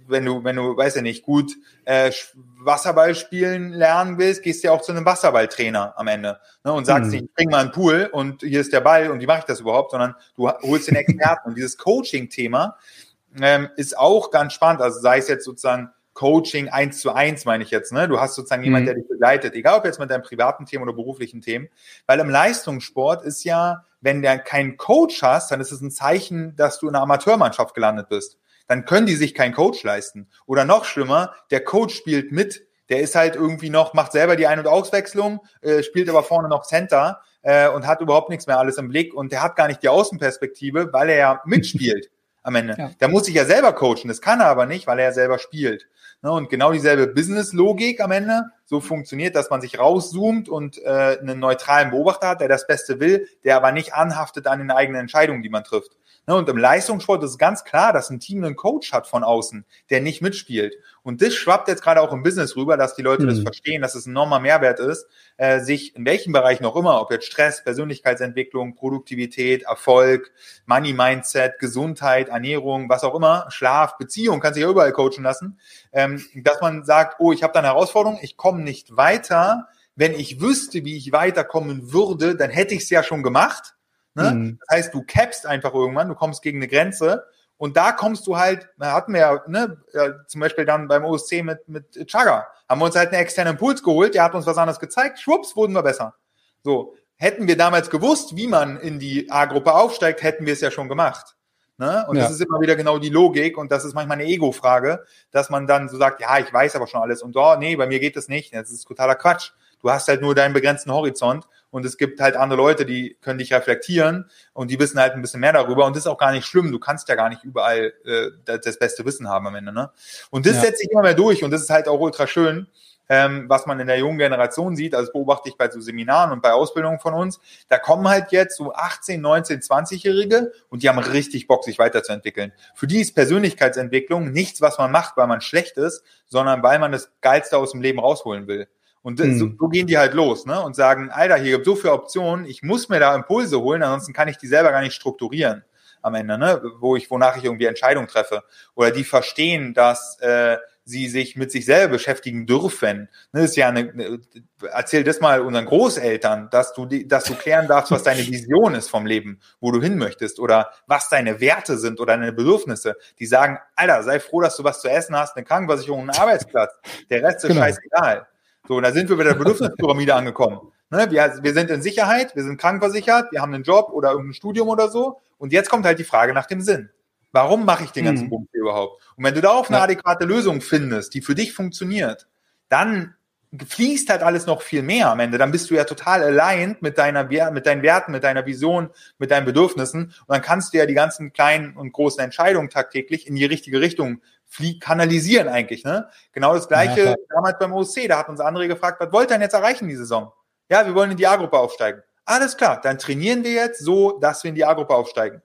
wenn du, wenn du, weiß ja nicht, gut äh, Wasserball spielen lernen willst, gehst du ja auch zu einem Wasserballtrainer am Ende. Ne? Und sagst mhm. nicht, bring mal einen Pool und hier ist der Ball und wie mache ich das überhaupt, sondern du holst den Experten. und dieses Coaching-Thema ähm, ist auch ganz spannend. Also sei es jetzt sozusagen Coaching eins zu eins, meine ich jetzt. Ne? Du hast sozusagen mhm. jemand, der dich begleitet, egal ob jetzt mit deinem privaten Themen oder beruflichen Themen. Weil im Leistungssport ist ja, wenn du keinen Coach hast, dann ist es ein Zeichen, dass du in einer Amateurmannschaft gelandet bist dann können die sich keinen Coach leisten. Oder noch schlimmer, der Coach spielt mit, der ist halt irgendwie noch, macht selber die Ein- und Auswechslung, äh, spielt aber vorne noch Center äh, und hat überhaupt nichts mehr alles im Blick und der hat gar nicht die Außenperspektive, weil er ja mitspielt am Ende. Ja. Der muss sich ja selber coachen, das kann er aber nicht, weil er ja selber spielt. Ne, und genau dieselbe Business-Logik am Ende, so funktioniert, dass man sich rauszoomt und äh, einen neutralen Beobachter hat, der das Beste will, der aber nicht anhaftet an den eigenen Entscheidungen, die man trifft. Ne, und im Leistungssport ist ganz klar, dass ein Team einen Coach hat von außen, der nicht mitspielt. Und das schwappt jetzt gerade auch im Business rüber, dass die Leute mhm. das verstehen, dass es ein enormer Mehrwert ist, äh, sich in welchem Bereich noch immer, ob jetzt Stress, Persönlichkeitsentwicklung, Produktivität, Erfolg, Money Mindset, Gesundheit, Ernährung, was auch immer, Schlaf, Beziehung, kann sich ja überall coachen lassen, ähm, dass man sagt, oh, ich habe da eine Herausforderung, ich komme nicht weiter. Wenn ich wüsste, wie ich weiterkommen würde, dann hätte ich es ja schon gemacht. Ne? Mhm. Das heißt, du cappst einfach irgendwann, du kommst gegen eine Grenze und da kommst du halt, da hatten wir ja, ne, ja, zum Beispiel dann beim OSC mit, mit Chaga, haben wir uns halt einen externen Impuls geholt, der hat uns was anderes gezeigt, schwupps, wurden wir besser. So, hätten wir damals gewusst, wie man in die A-Gruppe aufsteigt, hätten wir es ja schon gemacht. Ne? Und ja. das ist immer wieder genau die Logik und das ist manchmal eine Ego-Frage, dass man dann so sagt, ja, ich weiß aber schon alles und oh, nee, bei mir geht das nicht. Das ist totaler Quatsch. Du hast halt nur deinen begrenzten Horizont und es gibt halt andere Leute, die können dich reflektieren und die wissen halt ein bisschen mehr darüber und das ist auch gar nicht schlimm. Du kannst ja gar nicht überall äh, das beste Wissen haben am Ende. Ne? Und das ja. setzt sich immer mehr durch und das ist halt auch ultra schön, ähm, was man in der jungen Generation sieht. Also beobachte ich bei so Seminaren und bei Ausbildungen von uns. Da kommen halt jetzt so 18, 19, 20-Jährige und die haben richtig Bock, sich weiterzuentwickeln. Für die ist Persönlichkeitsentwicklung nichts, was man macht, weil man schlecht ist, sondern weil man das Geilste aus dem Leben rausholen will. Und mhm. so, so, gehen die halt los, ne? Und sagen, Alter, hier gibt so viele Optionen, ich muss mir da Impulse holen, ansonsten kann ich die selber gar nicht strukturieren am Ende, ne? Wo ich, wonach ich irgendwie Entscheidungen treffe. Oder die verstehen, dass äh, sie sich mit sich selber beschäftigen dürfen. Ne, ist ja eine, eine, erzähl das mal unseren Großeltern, dass du, dass du klären darfst, was deine Vision ist vom Leben, wo du hin möchtest oder was deine Werte sind oder deine Bedürfnisse. Die sagen, Alter, sei froh, dass du was zu essen hast, eine Krankenversicherung, einen Arbeitsplatz. Der Rest ist genau. scheißegal. So, und da sind wir bei der Bedürfnispyramide angekommen. Ne, wir, wir sind in Sicherheit, wir sind krankenversichert, wir haben einen Job oder irgendein Studium oder so. Und jetzt kommt halt die Frage nach dem Sinn. Warum mache ich den ganzen mhm. Punkt hier überhaupt? Und wenn du darauf eine ja. adäquate Lösung findest, die für dich funktioniert, dann fließt halt alles noch viel mehr am Ende. Dann bist du ja total aligned mit deiner, mit deinen Werten, mit deiner Vision, mit deinen Bedürfnissen. Und dann kannst du ja die ganzen kleinen und großen Entscheidungen tagtäglich in die richtige Richtung flieg, kanalisieren eigentlich. Ne? Genau das gleiche ja, damals beim OSC. Da hat uns André gefragt, was wollt ihr denn jetzt erreichen die Saison? Ja, wir wollen in die A-Gruppe aufsteigen. Alles klar, dann trainieren wir jetzt so, dass wir in die A-Gruppe aufsteigen.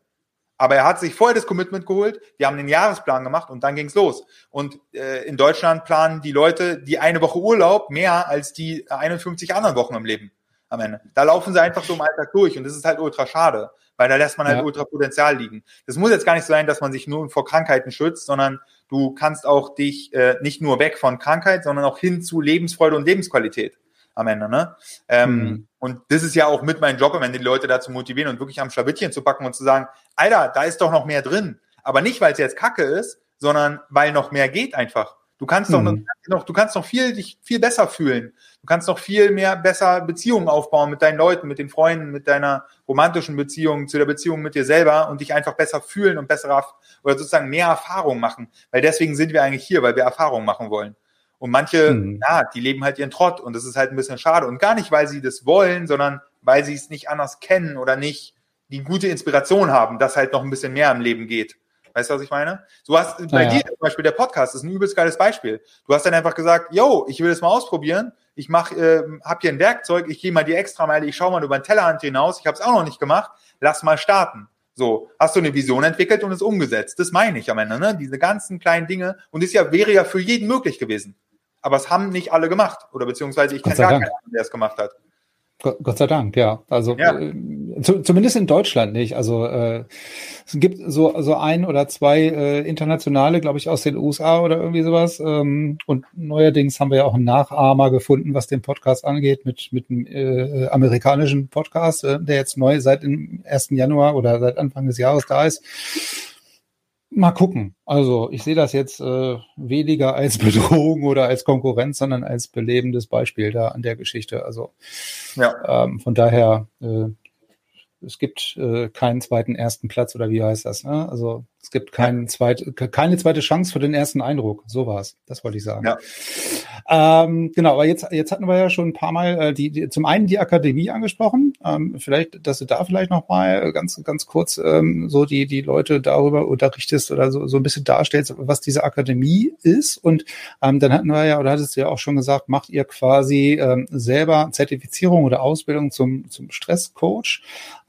Aber er hat sich vorher das Commitment geholt, wir haben den Jahresplan gemacht und dann ging's los. Und äh, in Deutschland planen die Leute die eine Woche Urlaub mehr als die 51 anderen Wochen im Leben am Ende. Da laufen sie einfach so im Alltag durch und das ist halt ultra schade, weil da lässt man halt ja. ultra Potenzial liegen. Das muss jetzt gar nicht sein, dass man sich nur vor Krankheiten schützt, sondern du kannst auch dich äh, nicht nur weg von Krankheit, sondern auch hin zu Lebensfreude und Lebensqualität am Ende. Ne? Ähm, mhm. Und das ist ja auch mit meinem Job, wenn die Leute dazu motivieren und wirklich am Schlawittchen zu packen und zu sagen, Alter, da ist doch noch mehr drin. Aber nicht, weil es jetzt Kacke ist, sondern weil noch mehr geht einfach. Du kannst doch Mhm. noch, du kannst noch viel, dich viel besser fühlen. Du kannst noch viel mehr besser Beziehungen aufbauen mit deinen Leuten, mit den Freunden, mit deiner romantischen Beziehung, zu der Beziehung mit dir selber und dich einfach besser fühlen und besser oder sozusagen mehr Erfahrung machen. Weil deswegen sind wir eigentlich hier, weil wir Erfahrung machen wollen. Und manche, Mhm. ja, die leben halt ihren Trott und das ist halt ein bisschen schade. Und gar nicht, weil sie das wollen, sondern weil sie es nicht anders kennen oder nicht die gute Inspiration haben, dass halt noch ein bisschen mehr im Leben geht. Weißt du, was ich meine? Du hast bei Ja, dir zum Beispiel der Podcast ist ein übelst geiles Beispiel. Du hast dann einfach gesagt, yo, ich will das mal ausprobieren. Ich mach, äh, hab hier ein Werkzeug, ich gehe mal die Extrameile, ich schaue mal über den Tellerrand hinaus, ich habe es auch noch nicht gemacht, lass mal starten. So, hast du eine Vision entwickelt und es umgesetzt. Das meine ich am Ende, ne? Diese ganzen kleinen Dinge. Und das ja, wäre ja für jeden möglich gewesen. Aber es haben nicht alle gemacht. Oder beziehungsweise ich kenne gar keinen, der es gemacht hat. Gott, sei Dank, ja. Also Ja. Äh, zu, zumindest in Deutschland nicht. Also äh, es gibt so so ein oder zwei äh, internationale, glaube ich, aus den USA oder irgendwie sowas. Ähm, und neuerdings haben wir ja auch einen Nachahmer gefunden, was den Podcast angeht, mit mit einem äh, amerikanischen Podcast, äh, der jetzt neu seit dem 1. Januar oder seit Anfang des Jahres da ist. Mal gucken. Also ich sehe das jetzt äh, weniger als [laughs] Bedrohung oder als Konkurrenz, sondern als belebendes Beispiel da an der Geschichte. Also Ja. ähm, von daher, äh, es gibt äh, keinen zweiten ersten Platz oder wie heißt das? Ne? Also es gibt keinen zweit, ke- keine zweite Chance für den ersten Eindruck. So war's. Das wollte ich sagen. Ja. Ähm, genau, aber jetzt, jetzt hatten wir ja schon ein paar Mal äh, die, die zum einen die Akademie angesprochen. Ähm, vielleicht, dass du da vielleicht noch mal ganz, ganz kurz ähm, so die, die Leute darüber unterrichtest oder so, so ein bisschen darstellst, was diese Akademie ist. Und ähm, dann hatten wir ja, oder hattest du ja auch schon gesagt, macht ihr quasi ähm, selber Zertifizierung oder Ausbildung zum, zum Stresscoach.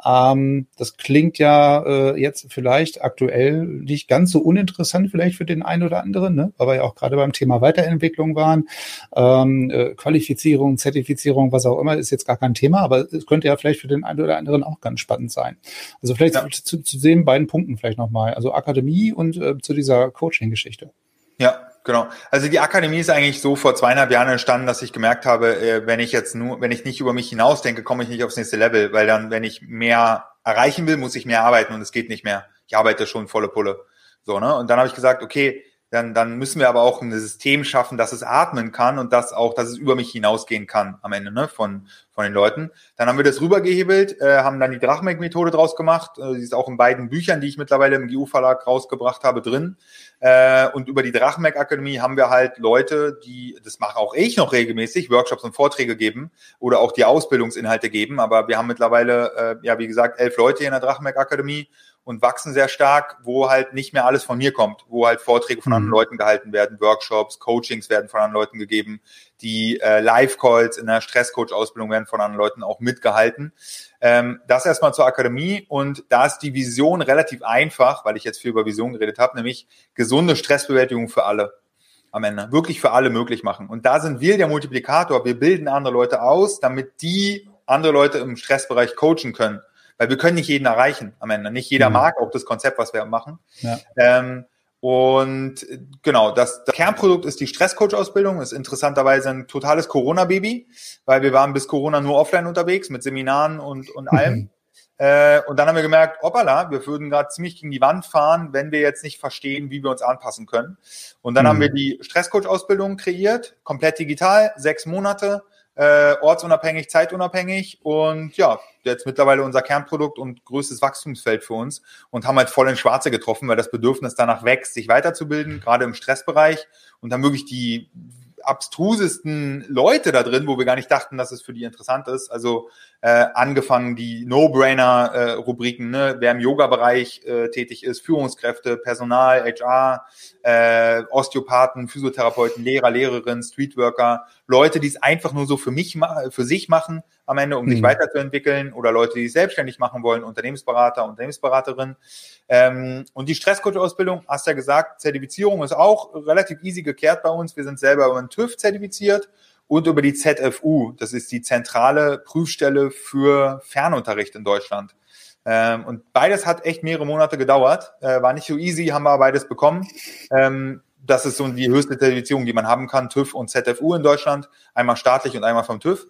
Ähm, das klingt ja äh, jetzt vielleicht aktuell nicht ganz so uninteressant, vielleicht für den einen oder anderen, ne? weil wir ja auch gerade beim Thema Weiterentwicklung waren. Ähm, äh, Qualifizierung, Zertifizierung, was auch immer, ist jetzt gar kein Thema, aber es könnte ja vielleicht für den einen oder anderen auch ganz spannend sein. Also vielleicht Ja. zu, zu den beiden Punkten vielleicht nochmal, also Akademie und äh, zu dieser Coaching-Geschichte. Ja, genau. Also die Akademie ist eigentlich so vor zweieinhalb Jahren entstanden, dass ich gemerkt habe, äh, wenn ich jetzt nur, wenn ich nicht über mich hinausdenke, komme ich nicht aufs nächste Level, weil dann, wenn ich mehr erreichen will, muss ich mehr arbeiten und es geht nicht mehr. Ich arbeite schon volle Pulle. So, ne? Und dann habe ich gesagt, okay, dann, dann müssen wir aber auch ein System schaffen, dass es atmen kann und dass auch, dass es über mich hinausgehen kann am Ende, ne, von, von den Leuten. Dann haben wir das rübergehebelt, äh, haben dann die Drachmeck-Methode draus gemacht. Äh, die ist auch in beiden Büchern, die ich mittlerweile im GU-Verlag rausgebracht habe, drin. Äh, und über die Drachenberg-Akademie haben wir halt Leute, die, das mache auch ich noch regelmäßig, Workshops und Vorträge geben oder auch die Ausbildungsinhalte geben. Aber wir haben mittlerweile, äh, ja, wie gesagt, elf Leute hier in der Drachenberg-Akademie und wachsen sehr stark, wo halt nicht mehr alles von mir kommt, wo halt Vorträge von Mhm. anderen Leuten gehalten werden, Workshops, Coachings werden von anderen Leuten gegeben, die äh, Live-Calls in der Stresscoach-Ausbildung werden von anderen Leuten auch mitgehalten. Ähm, das erstmal zur Akademie und da ist die Vision relativ einfach, weil ich jetzt viel über Vision geredet habe, nämlich gesunde Stressbewältigung für alle am Ende. Wirklich für alle möglich machen. Und da sind wir der Multiplikator. Wir bilden andere Leute aus, damit die andere Leute im Stressbereich coachen können. Weil wir können nicht jeden erreichen am Ende. Nicht jeder Mhm. mag auch das Konzept, was wir machen. Ja. Ähm, und äh, genau, das, das Kernprodukt ist die Stresscoach-Ausbildung. Ist interessanterweise ein totales Corona-Baby, weil wir waren bis Corona nur offline unterwegs mit Seminaren und, und allem. Äh, und dann haben wir gemerkt, hoppala, wir würden gerade ziemlich gegen die Wand fahren, wenn wir jetzt nicht verstehen, wie wir uns anpassen können. Und dann Mhm. haben wir die Stresscoach-Ausbildung kreiert, komplett digital, sechs Monate, äh, ortsunabhängig, zeitunabhängig. Und ja, jetzt mittlerweile unser Kernprodukt und größtes Wachstumsfeld für uns. Und haben halt voll ins Schwarze getroffen, weil das Bedürfnis danach wächst, sich weiterzubilden, gerade im Stressbereich. Und haben wirklich die abstrusesten Leute da drin, wo wir gar nicht dachten, dass es für die interessant ist. Also äh, angefangen die No-Brainer-Rubriken, ne? wer im Yoga-Bereich äh, tätig ist, Führungskräfte, Personal, HR, äh, Osteopathen, Physiotherapeuten, Lehrer, Lehrerinnen, Streetworker, Leute, die es einfach nur so für mich für sich machen am Ende, um sich Mhm. weiterzuentwickeln oder Leute, die es selbstständig machen wollen, Unternehmensberater, Unternehmensberaterin. Ähm, und die Stresscoach-Ausbildung, hast ja gesagt, Zertifizierung ist auch relativ easy gekehrt bei uns. Wir sind selber über den TÜV zertifiziert und über die ZFU. Das ist die zentrale Prüfstelle für Fernunterricht in Deutschland. Ähm, und beides hat echt mehrere Monate gedauert. Äh, war nicht so easy, haben wir beides bekommen. Ähm, das ist so die höchste Zertifizierung, die man haben kann, TÜV und ZFU in Deutschland. Einmal staatlich und einmal vom TÜV.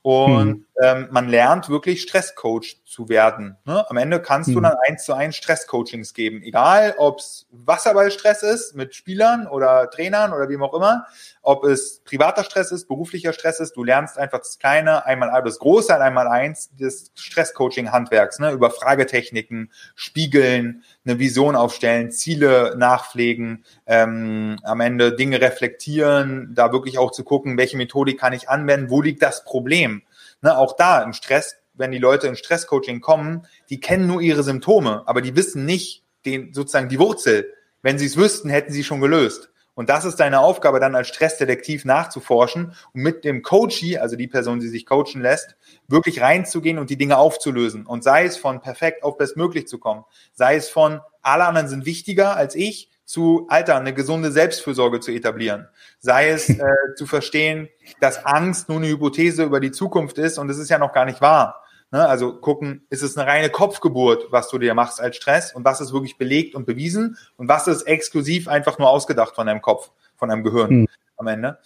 Und hm. ähm, man lernt wirklich Stresscoach zu werden. Ne? Am Ende kannst hm. du dann eins zu eins Stresscoachings geben. Egal, ob es Wasserballstress ist mit Spielern oder Trainern oder wem auch immer, ob es privater Stress ist, beruflicher Stress ist, du lernst einfach das Kleine, einmal das Große, einmal eins des Stresscoaching-Handwerks, ne? über Fragetechniken, Spiegeln, eine Vision aufstellen, Ziele nachpflegen, ähm, am Ende Dinge reflektieren, da wirklich auch zu gucken, welche Methodik kann ich anwenden, wo liegt das Problem. Ne? Auch da im Stress, wenn die Leute in Stresscoaching kommen, die kennen nur ihre Symptome, aber die wissen nicht den, sozusagen die Wurzel. Wenn sie es wüssten, hätten sie schon gelöst. Und das ist deine Aufgabe, dann als Stressdetektiv nachzuforschen und mit dem Coachie, also die Person, die sich coachen lässt, wirklich reinzugehen und die Dinge aufzulösen. Und sei es von perfekt auf bestmöglich zu kommen, sei es von alle anderen sind wichtiger als ich, zu, Alter, eine gesunde Selbstfürsorge zu etablieren. Sei es [laughs] äh, zu verstehen, dass Angst nur eine Hypothese über die Zukunft ist und es ist ja noch gar nicht wahr. Ne? Also gucken, ist es eine reine Kopfgeburt, was du dir machst als Stress und was ist wirklich belegt und bewiesen und was ist exklusiv einfach nur ausgedacht von deinem Kopf, von deinem Gehirn mhm. am Ende.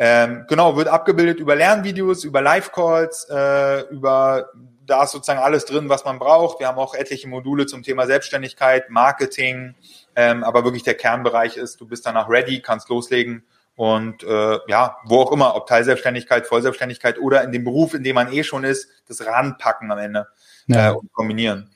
Ähm, genau, wird abgebildet über Lernvideos, über Live-Calls, äh, über da ist sozusagen alles drin, was man braucht. Wir haben auch etliche Module zum Thema Selbstständigkeit, Marketing, ähm, aber wirklich der Kernbereich ist, du bist danach ready, kannst loslegen und äh, ja, wo auch immer, ob Teilselbstständigkeit, Vollselbstständigkeit oder in dem Beruf, in dem man eh schon ist, das ranpacken am Ende ja. äh, und kombinieren.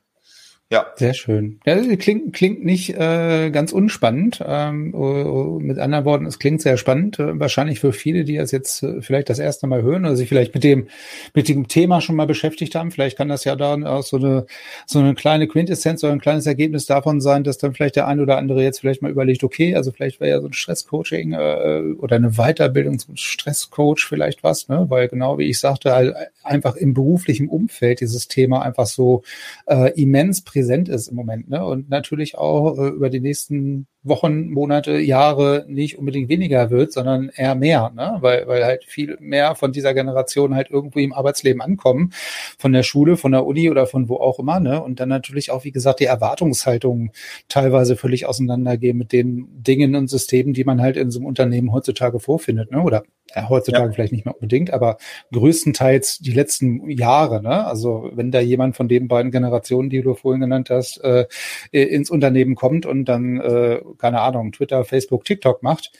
Ja. Sehr schön. Ja, klingt, klingt nicht äh, ganz unspannend. Ähm, uh, mit anderen Worten, es klingt sehr spannend. Äh, wahrscheinlich für viele, die das jetzt äh, vielleicht das erste Mal hören oder sich vielleicht mit dem, mit dem Thema schon mal beschäftigt haben. Vielleicht kann das ja dann auch so eine, so eine kleine Quintessenz oder ein kleines Ergebnis davon sein, dass dann vielleicht der ein oder andere jetzt vielleicht mal überlegt, okay, also vielleicht wäre ja so ein Stresscoaching äh, oder eine Weiterbildung zum Stresscoach vielleicht was, ne? Weil genau wie ich sagte, halt einfach im beruflichen Umfeld dieses Thema einfach so äh, immens präsent präsent ist im Moment. Ne? Und natürlich auch äh, über die nächsten Wochen, Monate, Jahre nicht unbedingt weniger wird, sondern eher mehr, ne? weil, weil halt viel mehr von dieser Generation halt irgendwie im Arbeitsleben ankommen, von der Schule, von der Uni oder von wo auch immer. Ne? Und dann natürlich auch, wie gesagt, die Erwartungshaltung teilweise völlig auseinandergehen mit den Dingen und Systemen, die man halt in so einem Unternehmen heutzutage vorfindet. Ne? Oder ja, heutzutage ja. vielleicht nicht mehr unbedingt, aber größtenteils die letzten Jahre. Ne? Also wenn da jemand von den beiden Generationen, die du vorhin genannt hast, äh, ins Unternehmen kommt und dann äh, keine Ahnung, Twitter, Facebook, TikTok macht,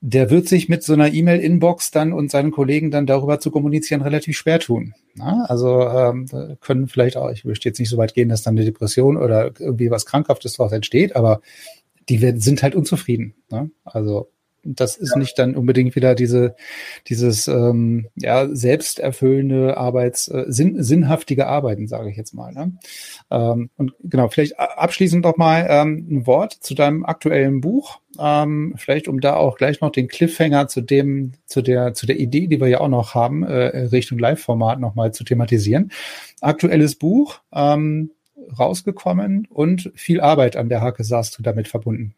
der wird sich mit so einer E-Mail-Inbox dann und seinen Kollegen dann darüber zu kommunizieren relativ schwer tun. Na, also ähm, können vielleicht auch, ich möchte jetzt nicht so weit gehen, dass dann eine Depression oder irgendwie was Krankhaftes daraus entsteht, aber die sind halt unzufrieden. Ne? Also das ist ja. nicht dann unbedingt wieder diese, dieses ähm, ja, selbsterfüllende Arbeits, äh, sinn, sinnhaftige Arbeiten, sage ich jetzt mal. Ne? Ähm, und genau, vielleicht abschließend noch mal ähm, ein Wort zu deinem aktuellen Buch. Ähm, vielleicht um da auch gleich noch den Cliffhanger zu dem, zu der, zu der Idee, die wir ja auch noch haben, äh, Richtung Live-Format nochmal zu thematisieren. Aktuelles Buch, ähm, rausgekommen und viel Arbeit an der Hake saßt du damit verbunden.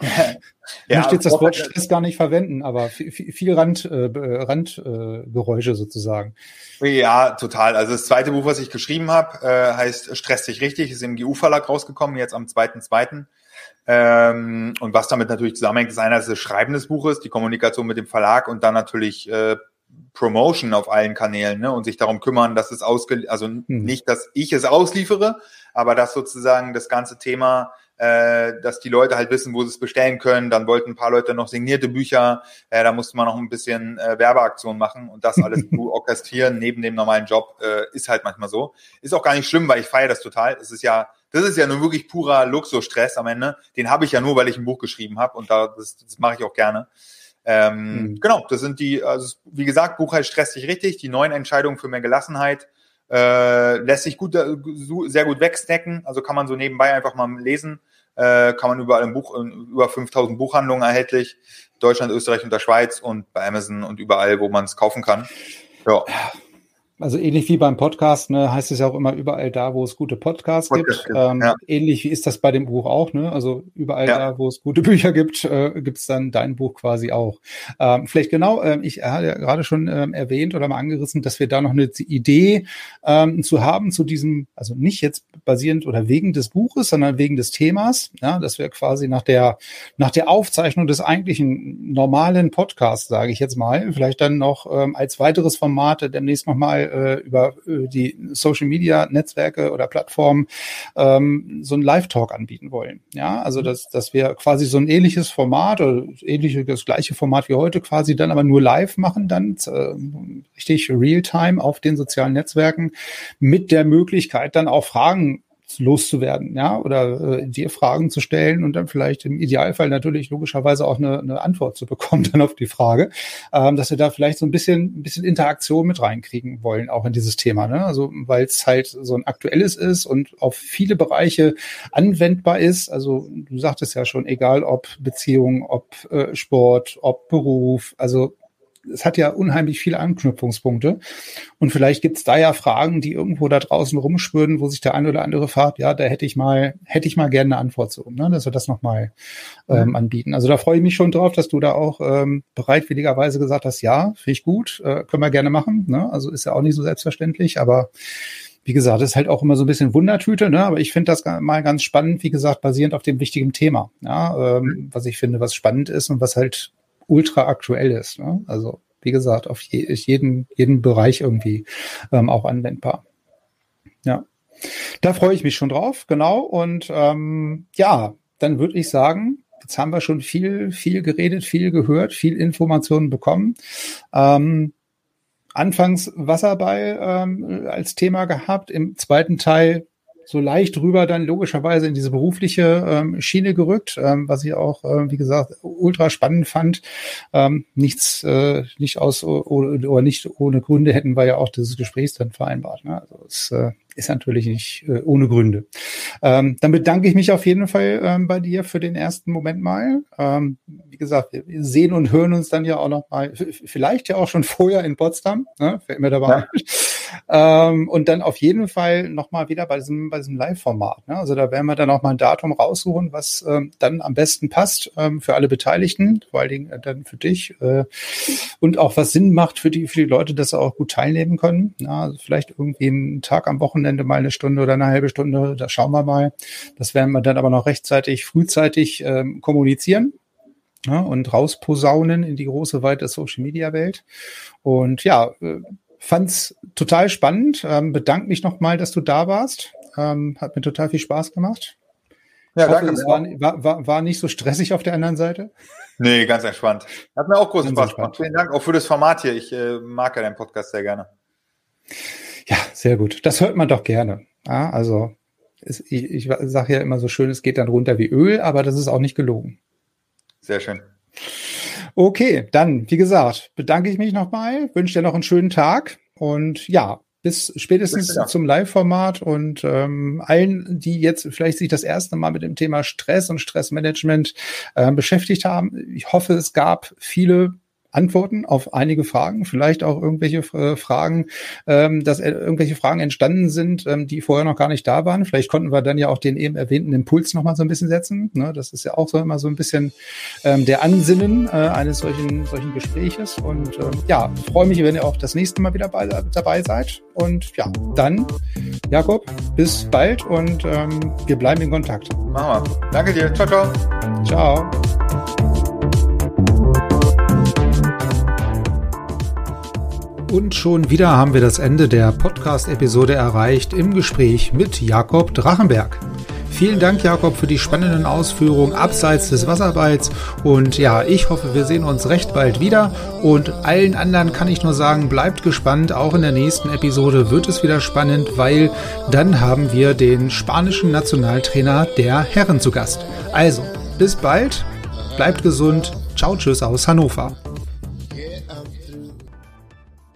[laughs] Ich möchte jetzt das Wort Stress gar nicht verwenden, aber viel, viel Rand, äh, Randgeräusche äh, sozusagen. Ja, total. Also das zweite Buch, was ich geschrieben habe, äh, heißt Stress dich richtig, ist im GU-Verlag rausgekommen, jetzt am 2.2. Ähm, und was damit natürlich zusammenhängt, ist einerseits das Schreiben des Buches, die Kommunikation mit dem Verlag und dann natürlich äh, Promotion auf allen Kanälen ne, und sich darum kümmern, dass es ausge also hm. nicht, dass ich es ausliefere, aber dass sozusagen das ganze Thema äh, dass die Leute halt wissen, wo sie es bestellen können. Dann wollten ein paar Leute noch signierte Bücher. Äh, da musste man noch ein bisschen äh, Werbeaktion machen und das alles [laughs] zu orchestrieren neben dem normalen Job äh, ist halt manchmal so. Ist auch gar nicht schlimm, weil ich feiere das total. Es ist ja, das ist ja nur wirklich purer Luxusstress am Ende. Den habe ich ja nur, weil ich ein Buch geschrieben habe und da, das, das mache ich auch gerne. Ähm, mhm. Genau, das sind die, also wie gesagt, Buch heißt Stress dich richtig, die neuen Entscheidungen für mehr Gelassenheit. Äh, lässt sich gut, äh, sehr gut wegsnacken, also kann man so nebenbei einfach mal lesen. Äh, kann man überall im Buch, über 5000 Buchhandlungen erhältlich. Deutschland, Österreich und der Schweiz und bei Amazon und überall, wo man es kaufen kann. Ja. Also ähnlich wie beim Podcast, ne, heißt es ja auch immer überall da, wo es gute Podcasts Podcast gibt. Ähm, ja. Ähnlich wie ist das bei dem Buch auch, ne? Also überall ja. da, wo es gute [laughs] Bücher gibt, äh, gibt es dann dein Buch quasi auch. Ähm, vielleicht genau, äh, ich hatte ja gerade schon ähm, erwähnt oder mal angerissen, dass wir da noch eine Idee ähm, zu haben zu diesem, also nicht jetzt basierend oder wegen des Buches, sondern wegen des Themas, ja, dass wir quasi nach der nach der Aufzeichnung des eigentlichen normalen Podcasts, sage ich jetzt mal, vielleicht dann noch ähm, als weiteres Format demnächst nochmal äh, über äh, die Social Media Netzwerke oder Plattformen ähm, so ein Live-Talk anbieten wollen. Ja, also mhm. dass, dass wir quasi so ein ähnliches Format oder ähnliche, das gleiche Format wie heute quasi dann aber nur live machen, dann äh, richtig real-time auf den sozialen Netzwerken mit der Möglichkeit dann auch Fragen loszuwerden, ja, oder äh, dir Fragen zu stellen und dann vielleicht im Idealfall natürlich logischerweise auch eine, eine Antwort zu bekommen [laughs] dann auf die Frage, ähm, dass wir da vielleicht so ein bisschen, ein bisschen Interaktion mit reinkriegen wollen, auch in dieses Thema, ne? Also weil es halt so ein aktuelles ist und auf viele Bereiche anwendbar ist. Also du sagtest ja schon, egal ob Beziehung, ob äh, Sport, ob Beruf, also es hat ja unheimlich viele Anknüpfungspunkte. Und vielleicht gibt es da ja Fragen, die irgendwo da draußen rumspüren, wo sich der eine oder andere fragt, ja, da hätte ich mal, hätte ich mal gerne eine Antwort zu, ne? dass wir das nochmal ähm, mhm. anbieten. Also da freue ich mich schon drauf, dass du da auch ähm, bereitwilligerweise gesagt hast, ja, finde ich gut, äh, können wir gerne machen. Ne? Also ist ja auch nicht so selbstverständlich, aber wie gesagt, ist halt auch immer so ein bisschen Wundertüte, ne? aber ich finde das mal ganz spannend, wie gesagt, basierend auf dem wichtigen Thema, ja? ähm, mhm. was ich finde, was spannend ist und was halt ultra aktuell ist. Ne? Also wie gesagt, auf je, jeden, jeden Bereich irgendwie ähm, auch anwendbar. Ja. Da freue ich mich schon drauf, genau. Und ähm, ja, dann würde ich sagen, jetzt haben wir schon viel, viel geredet, viel gehört, viel Informationen bekommen. Ähm, anfangs Wasserball ähm, als Thema gehabt, im zweiten Teil so leicht rüber dann logischerweise in diese berufliche ähm, Schiene gerückt, ähm, was ich auch, äh, wie gesagt, ultra spannend fand. Ähm, nichts, äh, nicht aus oder, oder nicht ohne Gründe hätten wir ja auch dieses Gespräch dann vereinbart. Ne? Also es äh, ist natürlich nicht äh, ohne Gründe. Ähm, dann bedanke ich mich auf jeden Fall ähm, bei dir für den ersten Moment mal. Ähm, wie gesagt, wir sehen und hören uns dann ja auch noch mal, vielleicht ja auch schon vorher in Potsdam, ne? fällt mir dabei. Ja. Ähm, und dann auf jeden Fall nochmal wieder bei diesem, bei diesem Live-Format. Ne? Also da werden wir dann auch mal ein Datum raussuchen, was ähm, dann am besten passt ähm, für alle Beteiligten, vor allen Dingen äh, dann für dich äh, und auch was Sinn macht für die, für die Leute, dass sie auch gut teilnehmen können. Ja, also vielleicht irgendwie einen Tag am Wochenende mal eine Stunde oder eine halbe Stunde, da schauen wir mal. Das werden wir dann aber noch rechtzeitig, frühzeitig ähm, kommunizieren ja, und rausposaunen in die große, weite Social-Media-Welt. Und ja, äh, Fand's total spannend. Ähm, bedanke mich nochmal, dass du da warst. Ähm, hat mir total viel Spaß gemacht. Ja, hoffe, danke. Es war, war, war nicht so stressig auf der anderen Seite. Nee, ganz entspannt. Hat mir auch großen Spaß gemacht. Vielen Dank auch für das Format hier. Ich äh, mag ja deinen Podcast sehr gerne. Ja, sehr gut. Das hört man doch gerne. Ja, also es, ich, ich sage ja immer so schön, es geht dann runter wie Öl, aber das ist auch nicht gelogen. Sehr schön. Okay, dann, wie gesagt, bedanke ich mich nochmal, wünsche dir noch einen schönen Tag und ja, bis spätestens ja. zum Live-Format und ähm, allen, die jetzt vielleicht sich das erste Mal mit dem Thema Stress und Stressmanagement äh, beschäftigt haben. Ich hoffe, es gab viele Antworten auf einige Fragen, vielleicht auch irgendwelche äh, Fragen, ähm, dass äh, irgendwelche Fragen entstanden sind, ähm, die vorher noch gar nicht da waren. Vielleicht konnten wir dann ja auch den eben erwähnten Impuls nochmal so ein bisschen setzen. Ne? Das ist ja auch so immer so ein bisschen ähm, der Ansinnen äh, eines solchen, solchen Gespräches. Und ähm, ja, freue mich, wenn ihr auch das nächste Mal wieder bei, dabei seid. Und ja, dann, Jakob, bis bald und ähm, wir bleiben in Kontakt. Machen wir. Danke dir. Ciao, ciao. Ciao. Und schon wieder haben wir das Ende der Podcast-Episode erreicht im Gespräch mit Jakob Drachenberg. Vielen Dank, Jakob, für die spannenden Ausführungen abseits des Wasserballs. Und ja, ich hoffe, wir sehen uns recht bald wieder. Und allen anderen kann ich nur sagen, bleibt gespannt. Auch in der nächsten Episode wird es wieder spannend, weil dann haben wir den spanischen Nationaltrainer der Herren zu Gast. Also, bis bald, bleibt gesund. Ciao, tschüss aus Hannover.